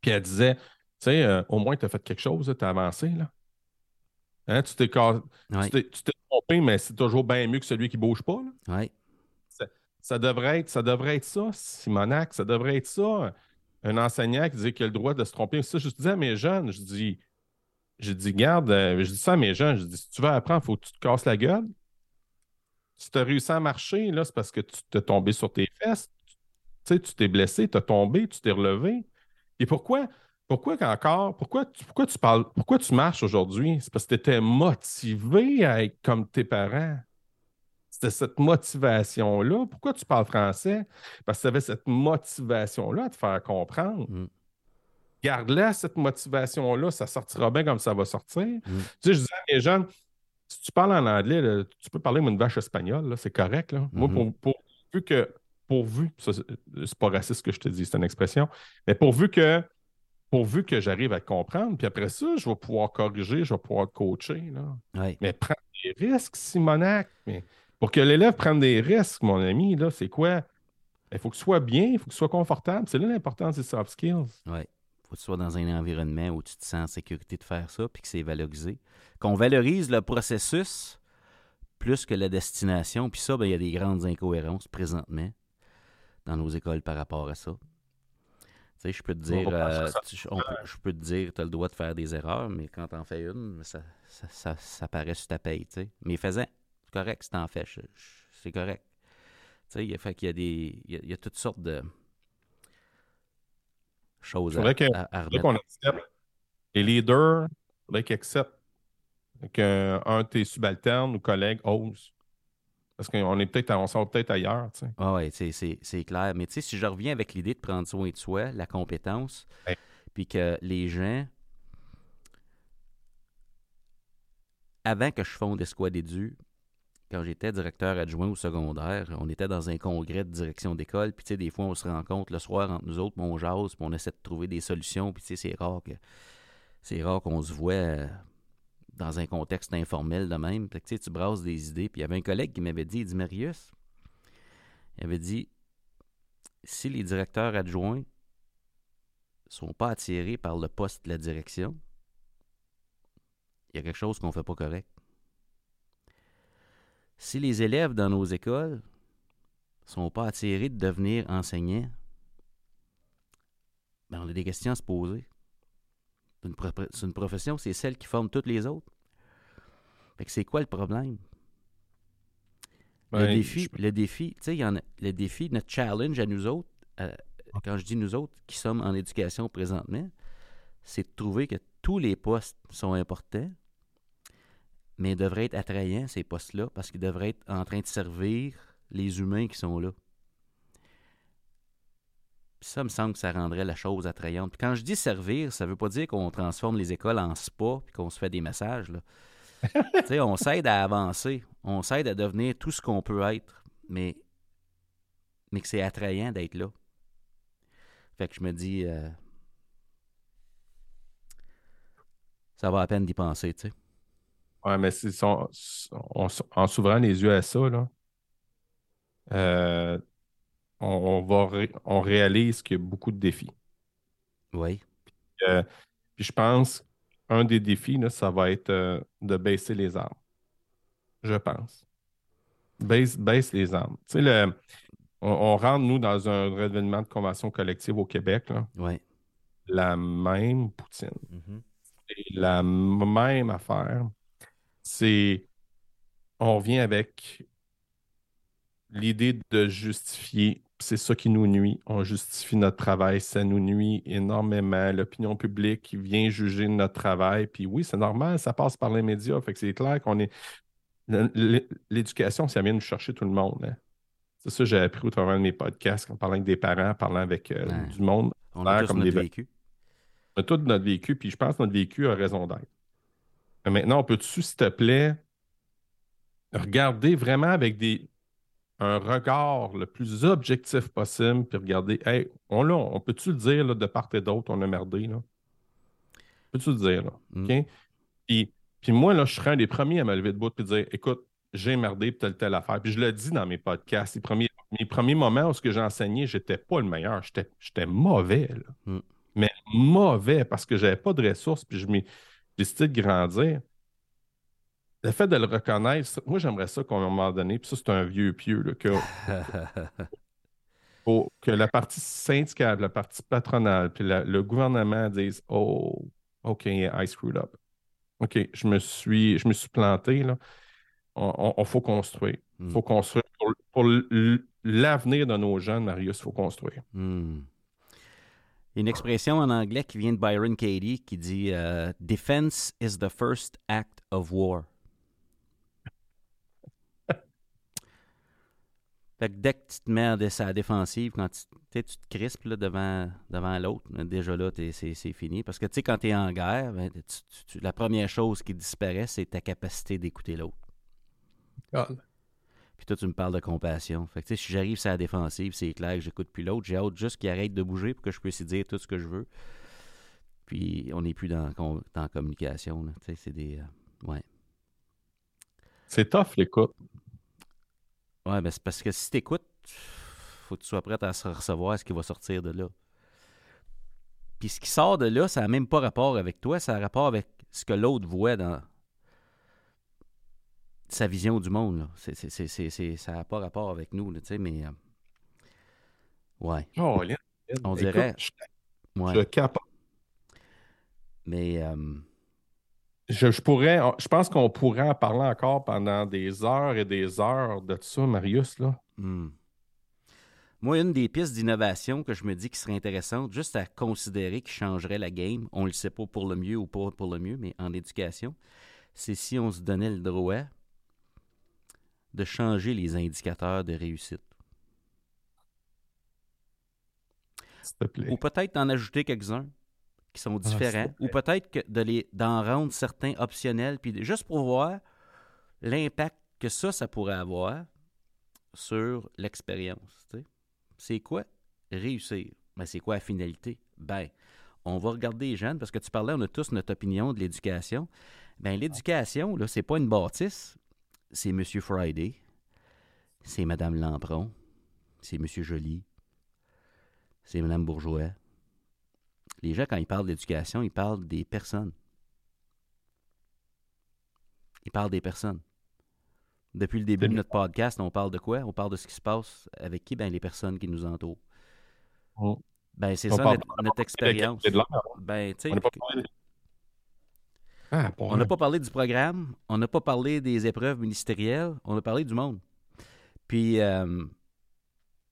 puis elle disait, tu sais, euh, au moins, tu as fait quelque chose, tu as avancé, là. Hein, tu t'es trompé, mais c'est toujours bien mieux que celui qui ne bouge pas. Oui. Ça, devrait être, ça devrait ça, Simonac, ça devrait être ça. Un enseignant qui disait qu'il a le droit de se tromper. Ça, je disais à mes jeunes, je dis, je dis, garde, euh, je dis ça à mes jeunes, je dis, si tu veux apprendre, il faut que tu te casses la gueule. Si tu as réussi à marcher, c'est parce que tu t'es tombé sur tes fesses. Tu tu t'es blessé, tu as tombé, tu t'es relevé. Et pourquoi? Pourquoi encore? Pourquoi pourquoi tu parles? Pourquoi tu marches aujourd'hui? C'est parce que tu étais motivé à être comme tes parents. C'était cette motivation-là. Pourquoi tu parles français? Parce que tu avais cette motivation-là à te faire comprendre. Mm. Garde-la, cette motivation-là, ça sortira bien comme ça va sortir. Mm. Tu sais, je disais à mes jeunes, si tu parles en anglais, tu peux parler comme une vache espagnole, c'est correct. Moi, mm-hmm. pour, vu que, pourvu, c'est pas raciste ce que je te dis, c'est une expression, mais pourvu que pourvu que j'arrive à comprendre, puis après ça, je vais pouvoir corriger, je vais pouvoir coacher. Là. Mais prendre des risques, Simonac. Mais pour que l'élève prenne des risques, mon ami, là, c'est quoi? Il faut que ce soit bien, il faut que ce soit confortable. C'est là l'importance des soft skills. Oui. Il faut que tu sois dans un environnement où tu te sens en sécurité de faire ça, puis que c'est valorisé. Qu'on valorise le processus plus que la destination. Puis ça, ben, il y a des grandes incohérences présentement dans nos écoles par rapport à ça. Tu sais, je peux te dire, euh, je peux te dire, tu as le droit de faire des erreurs, mais quand tu en fais une, ça, ça, ça, paraît sur ta paye, tu sais. Mais faisant, c'est correct si t'en fais, c'est correct. Tu sais, il fait qu'il y a des, il y a, toutes sortes de choses à, que, à, remettre. Les leaders, il faudrait qu'ils acceptent qu'un de tes subalternes ou collègues ose. Parce qu'on est peut-être, on sort peut-être ailleurs. Tu sais. Ah oui, c'est clair. Mais tu sais, si je reviens avec l'idée de prendre soin de soi, la compétence, puis que les gens, avant que je fonde Esquad Édu, quand j'étais directeur adjoint au secondaire, on était dans un congrès de direction d'école, puis tu sais, des fois, on se rencontre le soir entre nous autres, on jase, puis on essaie de trouver des solutions, puis tu sais, c'est rare que c'est rare qu'on se voit euh, dans un contexte informel de même. tu, sais, tu brasses des idées. Puis il y avait un collègue qui m'avait dit, il dit, Marius, il avait dit, si les directeurs adjoints sont pas attirés par le poste de la direction, il y a quelque chose qu'on fait pas correct. Si les élèves dans nos écoles sont pas attirés de devenir enseignants, ben on a des questions à se poser. C'est une, profession, c'est celle qui forme toutes les autres. Fait que c'est quoi le problème? le ben, défi, le défi, tu sais, le défi, notre challenge à nous autres, euh, quand je dis nous autres qui sommes en éducation présentement, c'est de trouver que tous les postes sont importants, mais devraient être attrayants, ces postes-là, parce qu'ils devraient être en train de servir les humains qui sont là ça me semble que ça rendrait la chose attrayante. Puis quand je dis servir, ça ne veut pas dire qu'on transforme les écoles en spa puis qu'on se fait des messages. Là. (laughs) on s'aide à avancer. On s'aide à devenir tout ce qu'on peut être. Mais, mais que c'est attrayant d'être là. Fait que je me dis. Euh, ça va à peine d'y penser, tu sais. Ouais, mais si en s'ouvrant les yeux à ça, là, euh, on, va on réalise qu'il y a beaucoup de défis. Oui. Euh, puis, je pense un des défis, ça va être euh, de baisser les armes. Je pense. Baisse, baisse les armes. Tu sais, on, rentre, nous, dans un règlement de convention collective au Québec. Oui. La même poutine. Mm-hmm. la même affaire. C'est. On revient avec l'idée de justifier c'est ça qui nous nuit. On justifie notre travail, ça nous nuit énormément. L'opinion publique vient juger notre travail. Puis oui, c'est normal, ça passe par les médias. Fait que c'est clair qu'on est. L'éducation, ça vient nous chercher tout le monde. Hein. C'est ça que j'ai appris au travers de mes podcasts, en parlant avec des parents, en parlant avec euh, du monde. On a tous comme notre vécu. On a tout notre vécu, puis je pense que notre vécu a raison d'être. Maintenant, on peut-tu, s'il te plaît, regarder vraiment avec des, un regard le plus objectif possible, puis regarder, hey, on, on peut-tu le dire de part et d'autre, on a merdé, là? Peux-tu le dire, là? Mm. Puis, puis, moi, là, je serais un des premiers à me lever de bout et dire, écoute, j'ai merdé telle, telle affaire. Puis je le dis dans mes podcasts, les premiers, mes premiers moments où ce que j'ai enseigné, j'étais pas le meilleur, j'étais mauvais, là. Mm. Mais mauvais parce que j'avais pas de ressources, puis je décidé de grandir le fait de le reconnaître, moi j'aimerais ça qu'à un moment donné, puis ça c'est un vieux pieux, que, (laughs) que la partie syndicale, la partie patronale, puis le gouvernement disent Oh, OK, I screwed up. OK, je me suis, je me suis planté. Là. on, faut construire. Il hmm. faut construire. Pour, l'avenir de nos jeunes, Marius, il faut construire. Hmm. Une expression en anglais qui vient de Byron Katie qui dit euh, Defense is the first act of war. (laughs) Fait que dès que tu te mets à la défensive, quand tu, tu te crispes devant, devant l'autre, déjà là, c'est fini. Parce que tu sais, quand tu es en guerre, ben, la première chose qui disparaît, c'est ta capacité d'écouter l'autre. Puis toi, tu me parles de compassion. Fait que si j'arrive sur la défensive, c'est clair que j'écoute plus l'autre. J'ai hâte juste qu'il arrête de bouger pour que je puisse dire tout ce que je veux. Puis on n'est plus dans, dans communication. C'est des. Euh, ouais. C'est tough l'écoute. Ouais, mais c'est parce que si t'écoutes, faut que tu sois prêt à recevoir ce qui va sortir de là. Puis ce qui sort de là, ça n'a même pas rapport avec toi, ça a rapport avec ce que l'autre voit dans sa vision du monde. C'est, ça n'a pas rapport avec nous, tu sais, mais. Euh, ouais. Oh, On dirait. Je, ouais. Mais. Euh, je, pourrais, je pense qu'on pourrait en parler encore pendant des heures et des heures de ça, Marius. Là. Hmm. Moi, une des pistes d'innovation que je me dis qui serait intéressante, juste à considérer qui changerait la game, on ne le sait pas pour le mieux ou pas pour le mieux, mais en éducation, c'est si on se donnait le droit de changer les indicateurs de réussite. S'il te plaît. Ou peut-être d'en ajouter quelques-uns qui sont ah, différents, ou peut-être que de les, d'en rendre certains optionnels, puis juste pour voir l'impact que ça, ça pourrait avoir sur l'expérience. C'est quoi réussir? Ben, c'est quoi la finalité? Ben, on va regarder les jeunes, parce que tu parlais, on a tous notre opinion de l'éducation. Ben, l'éducation, là, c'est pas une bâtisse, c'est M. Friday, c'est Mme Lampron, c'est M. Joly, c'est Mme Bourgeois, les gens, quand ils parlent d'éducation, ils parlent des personnes. Ils parlent des personnes. Depuis le début de notre podcast, on parle de quoi? On parle de ce qui se passe avec qui? Ben, les personnes qui nous entourent. Oh. Ben, c'est ça notre, expérience. Ben, sais. On n'a pas parlé du programme, on n'a pas parlé des épreuves ministérielles, on a parlé du monde. Puis, euh,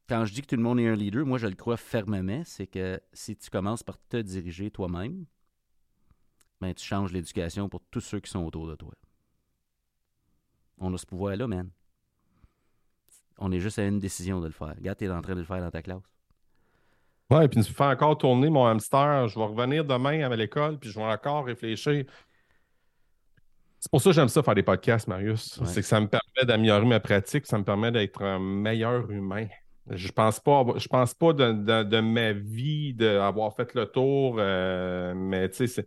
quand je dis que tout le monde est un leader, moi je le crois fermement, c'est que si tu commences par te diriger toi-même, ben, tu changes l'éducation pour tous ceux qui sont autour de toi. On a ce pouvoir-là, man. On est juste à une décision de le faire. Regarde, tu es en train de le faire dans ta classe. Ouais, puis tu fais encore tourner mon hamster. Je vais revenir demain à l'école, puis je vais encore réfléchir. C'est pour ça que j'aime ça faire des podcasts, Marius. C'est que ça me permet d'améliorer ma pratique, ça me permet d'être un meilleur humain. Je pense pas, je pense pas de, ma vie d'avoir fait le tour, euh, mais tu sais,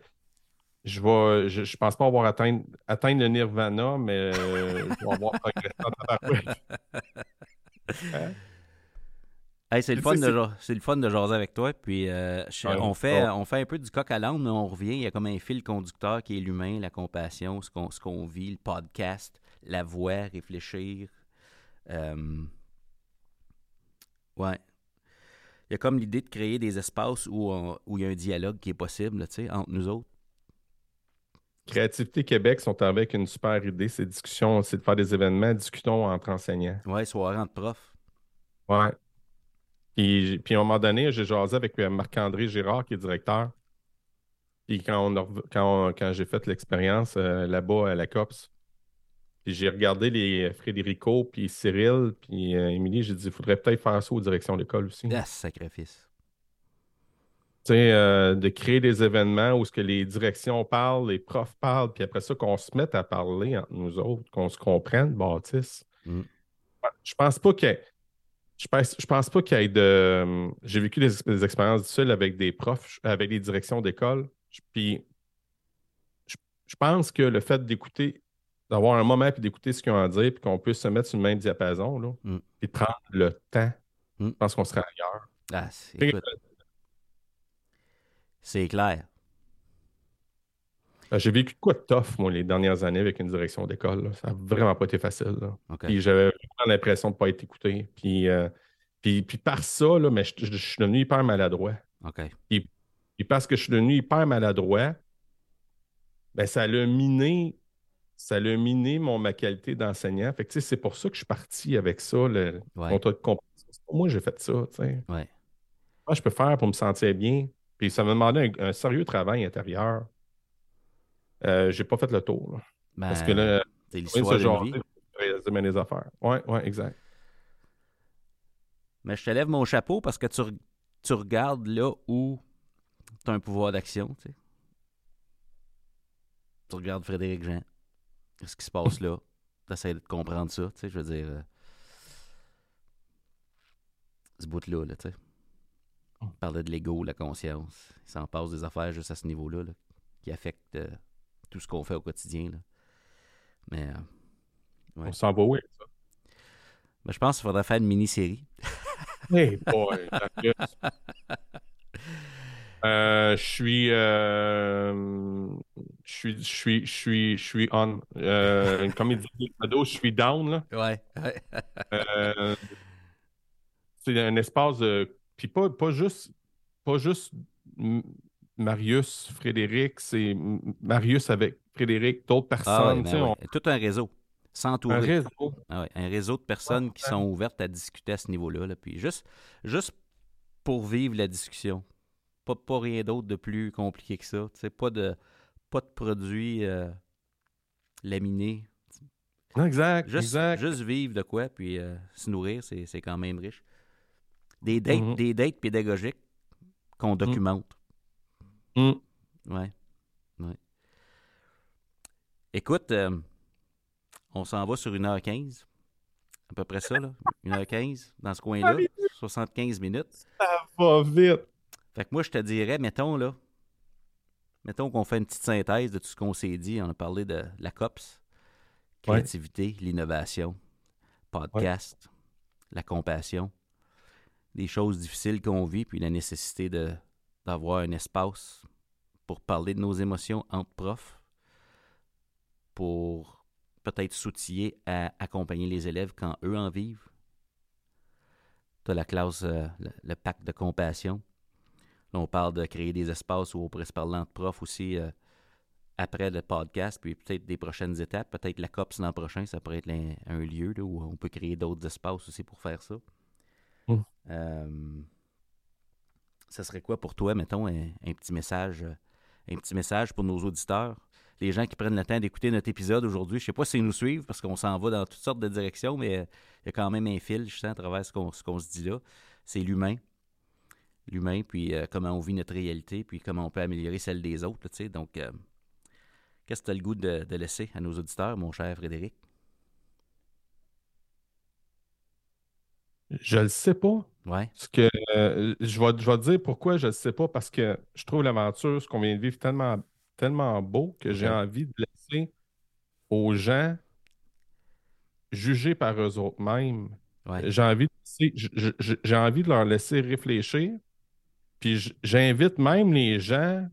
je vais, je, pense pas avoir atteint, atteint le nirvana, mais euh, je vais avoir progressé (laughs) c'est le, fun de, c'est le fun de jaser avec toi. Puis euh, on, fait, on fait un peu du coq à l'âne, mais on revient. Il y a comme un fil conducteur qui est l'humain, la compassion, ce qu'on, ce qu'on vit, le podcast, la voix, réfléchir. Ouais. Il y a comme l'idée de créer des espaces où, où il y a un dialogue qui est possible entre nous autres. Créativité Québec sont avec une super idée. Ces discussions, c'est de faire des événements, discutons entre enseignants. Ouais, soirée entre profs. Ouais. Puis, puis à un moment donné, j'ai jasé avec euh, Marc-André Girard, qui est directeur. Puis quand, quand, quand j'ai fait l'expérience euh, là-bas à la COPS, j'ai regardé les Frédérico, puis Cyril, puis euh, Émilie, j'ai dit, il faudrait peut-être faire ça aux directions d'école aussi. Ah, sacrifice. Tu sais, euh, de créer des événements où ce que les directions parlent, les profs parlent, puis après ça, qu'on se mette à parler entre nous autres, qu'on se comprenne, Baptiste. Mm. Je pense pas qu'il je pense, je pense pas qu'il y ait de. J'ai vécu des, des expériences difficiles avec des profs, avec des directions d'école. Puis je pense que le fait d'écouter d'avoir un moment puis d'écouter ce qu'ils ont à dire, puis qu'on puisse se mettre sur le même diapason, là, mm. puis prendre le temps. Mm. Je pense qu'on serait ailleurs. Ah, c'est, c'est clair. Ben, j'ai vécu quoi de tough, moi, les dernières années avec une direction d'école. Ça n'a vraiment pas été facile. Puis j'avais vraiment l'impression de ne pas être écouté. Puis, euh, puis, puis, par ça, là, mais je, suis devenu hyper maladroit. OK. Puis, parce que je suis devenu hyper maladroit, ben, ça l'a miné ça a miné mon, ma qualité d'enseignant. Fait que, c'est pour ça que je suis parti avec ça, le contrat de compétition. Moi, j'ai fait ça. Ouais. Moi, je peux faire pour me sentir bien? Puis ça m'a demandé un, sérieux travail intérieur. Euh, j'ai pas fait le tour. Parce que là, c'est l'histoire de résumer les affaires. Oui, oui, exact. Mais je te lève mon chapeau parce que tu, tu regardes là où tu as un pouvoir d'action. Tu, sais. tu regardes Frédéric Jean ce qui se passe là? (laughs) Tu essaies de comprendre ça, tu sais, je veux dire. Euh, ce bout-là, là, tu sais. On parlait de l'ego, la conscience. Il s'en passe des affaires juste à ce niveau-là, qui affectent euh, tout ce qu'on fait au quotidien. Là. Mais. Euh, On s'en va où ça? Ben, je pense qu'il faudrait faire une mini-série. (laughs) hey boy! (laughs) Euh, je suis, euh, je suis, je suis, je suis, je suis on. Euh, comme il dit, je suis down là. Ouais. c'est un espace de, puis pas, pas juste, pas juste Marius, Frédéric, c'est Marius avec Frédéric, d'autres ah personnes. Ben Tout un réseau. S'entourer. Un réseau. Ah un réseau de personnes qui sont ouvertes à discuter à ce niveau-là. Là. Puis juste, juste pour vivre la discussion pas, rien d'autre de plus compliqué que ça. pas de, pas de produits euh, laminés. Exact, juste, Juste vivre de quoi, puis euh, se nourrir, c'est quand même riche. Des dates, mm-hmm. des dates pédagogiques qu'on mm. documente. Mm. Ouais. Écoute, euh, on s'en va sur 1h15. À peu près ça, là. 1h15 dans ce coin-là. 75 minutes. Ça va vite. Fait que moi, je te dirais, mettons, là, mettons qu'on fait une petite synthèse de tout ce qu'on s'est dit. On a parlé de la COPS, créativité, l'innovation, podcast, la compassion, des choses difficiles qu'on vit, puis la nécessité de, d'avoir un espace pour parler de nos émotions entre profs, pour peut-être s'outiller à accompagner les élèves quand eux en vivent. Tu as la classe, euh, le, pacte de compassion on parle de créer des espaces où on pourrait se parler entre profs aussi euh, après le podcast, puis peut-être des prochaines étapes. Peut-être la COPS l'an prochain, ça pourrait être un, lieu où on peut créer d'autres espaces aussi pour faire ça. Mm. Euh, ça serait quoi pour toi, mettons, un, petit message, un petit message pour nos auditeurs? Les gens qui prennent le temps d'écouter notre épisode aujourd'hui, je ne sais pas s'ils nous suivent parce qu'on s'en va dans toutes sortes de directions, mais euh, il y a quand même un fil, je sens, à travers ce qu'on se dit là. C'est l'humain l'humain, puis euh, comment on vit notre réalité, puis comment on peut améliorer celle des autres. Donc, euh, qu'est-ce que tu as le goût de, laisser à nos auditeurs, mon cher Frédéric? Je le sais pas. Ouais. Parce que euh, je, vais, je vais te dire pourquoi je le sais pas, parce que je trouve l'aventure, ce qu'on vient de vivre, tellement, tellement beau que j'ai envie de laisser aux gens juger par eux autres mêmes. J'ai envie, j'ai envie de leur laisser réfléchir, puis j'invite même les gens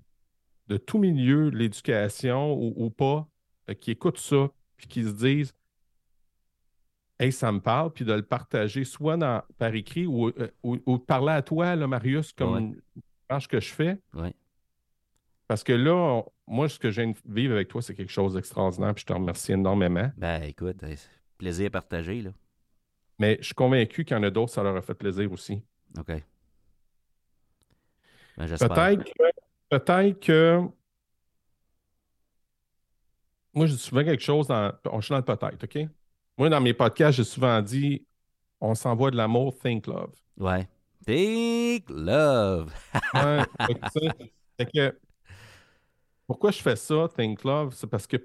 de tout milieu de l'éducation ou, pas euh, qui écoutent ça, puis qui se disent Hey, ça me parle, puis de le partager soit dans, par écrit ou, euh, de parler à toi, là, Marius, comme ce que je fais. Parce que là, moi, ce que j'ai de vivre avec toi, c'est quelque chose d'extraordinaire, puis je te remercie énormément. Ben, écoute, plaisir partagé, là. Mais je suis convaincu qu'il y en a d'autres, ça leur a fait plaisir aussi. OK. Ben, peut-être que, peut que. Moi, je dis souvent quelque chose dans. On suis dans le peut-être, OK? Moi, dans mes podcasts, j'ai souvent dit on s'envoie de l'amour, think love. Ouais. Think love. (laughs) ouais. Fait que, pourquoi je fais ça, think love? C'est parce que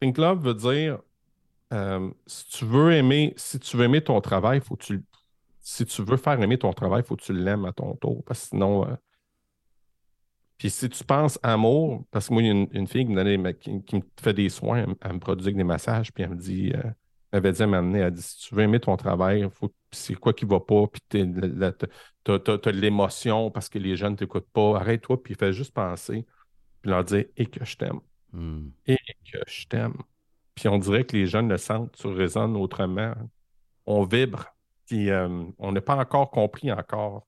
think love veut dire euh, si tu veux aimer, si tu veux aimer ton travail, faut tu si tu veux faire aimer ton travail, il faut que tu l'aimes à ton tour. Parce que sinon, euh, puis si tu penses amour, parce que moi, il y a une, fille qui me, fait des soins, elle, me produit des massages, puis elle me dit, euh, elle avait dit à m'amener, elle dit, si tu veux aimer ton travail, c'est quoi qui va pas, puis tu as, de l'émotion parce que les jeunes ne t'écoutent pas, arrête-toi, puis fais juste penser, puis leur dire, et que je t'aime. Hmm. Et que je t'aime. Puis on dirait que les jeunes le sentent, tu résonnes autrement. On vibre, puis euh, on n'a pas encore compris encore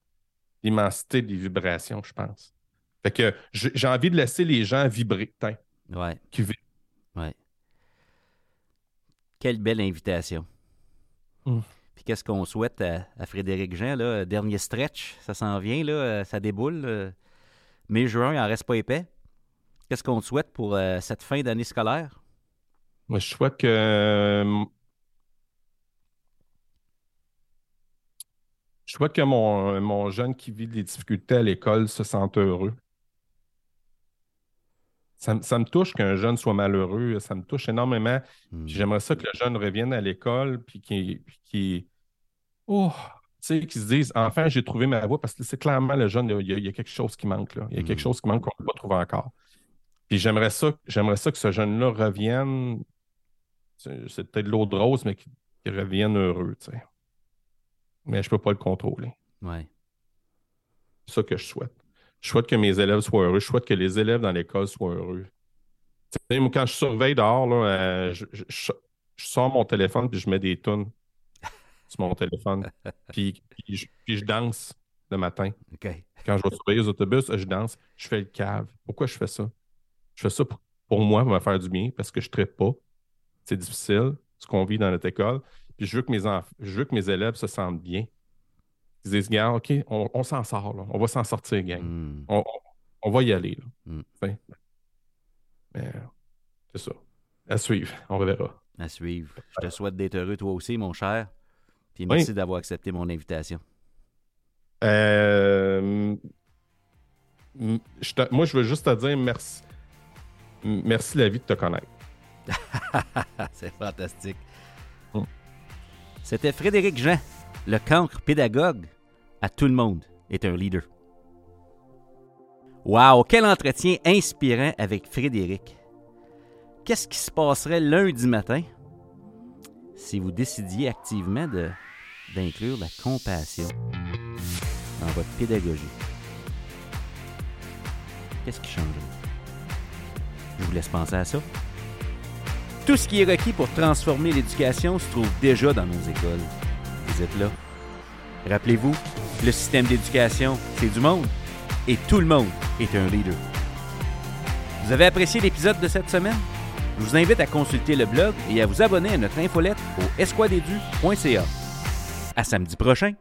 l'immensité des vibrations, je pense. Fait que j'ai envie de laisser les gens vibrer, ouais. qui vibrent. Quelle belle invitation. Mm. Puis qu'est-ce qu'on souhaite à, Frédéric Jean, là? Dernier stretch, ça s'en vient, là, ça déboule. Mai-juin, il en reste pas épais. Qu'est-ce qu'on souhaite pour euh, cette fin d'année scolaire? Moi, je souhaite que euh, je souhaite que mon, mon jeune qui vit des difficultés à l'école se sente heureux. Ça, me touche qu'un jeune soit malheureux, ça me touche énormément. Hmm. J'aimerais ça que le jeune revienne à l'école puis qu'il oh, sais, qui se disent enfin j'ai trouvé ma voie parce que c'est clairement le jeune, il y, a, quelque chose qui manque là. Il y a quelque hmm. chose qui manque qu'on n'a pas trouvé encore. Puis j'aimerais ça, j'aimerais ça que ce jeune-là revienne. C'est peut-être l'eau de rose, mais qu'il revienne heureux, tu sais. Mais je ne peux pas le contrôler. Ouais. C'est ça que je souhaite. Je souhaite que mes élèves soient heureux. Je souhaite que les élèves dans l'école soient heureux. quand je surveille dehors, là, euh, je, sors mon téléphone puis je mets des tunes (laughs) sur mon téléphone. puis, je, danse le matin. Quand je vais surveiller les autobus, je danse. Je fais le cave. Pourquoi je fais ça? Je fais ça pour, moi, pour me faire du bien, parce que je ne traite pas. C'est difficile, ce qu'on vit dans notre école. Puis je veux que mes je veux que mes élèves se sentent bien. Ils disent, gars, OK, on, s'en sort, là. on va s'en sortir, gang. Hmm. On, va y aller. Là. Hmm. Mais c'est ça. À suivre, on verra. À suivre. Je te souhaite d'être heureux toi aussi, mon cher. Puis merci d'avoir accepté mon invitation. Euh, moi, je veux juste te dire merci. Merci la vie de te connaître. (laughs) C'est fantastique. Mm. C'était Frédéric Jean, le cancre pédagogue à tout le monde est un leader. Wow, quel entretien inspirant avec Frédéric. Qu'est-ce qui se passerait lundi matin si vous décidiez activement d'inclure la compassion dans votre pédagogie? Qu'est-ce qui changerait? Je vous laisse penser à ça. Tout ce qui est requis pour transformer l'éducation se trouve déjà dans nos écoles. Vous êtes là. Rappelez-vous, le système d'éducation, c'est du monde et tout le monde est un leader. Vous avez apprécié l'épisode de cette semaine? Je vous invite à consulter le blog et à vous abonner à notre infolette au esquadedu.ca. À samedi prochain!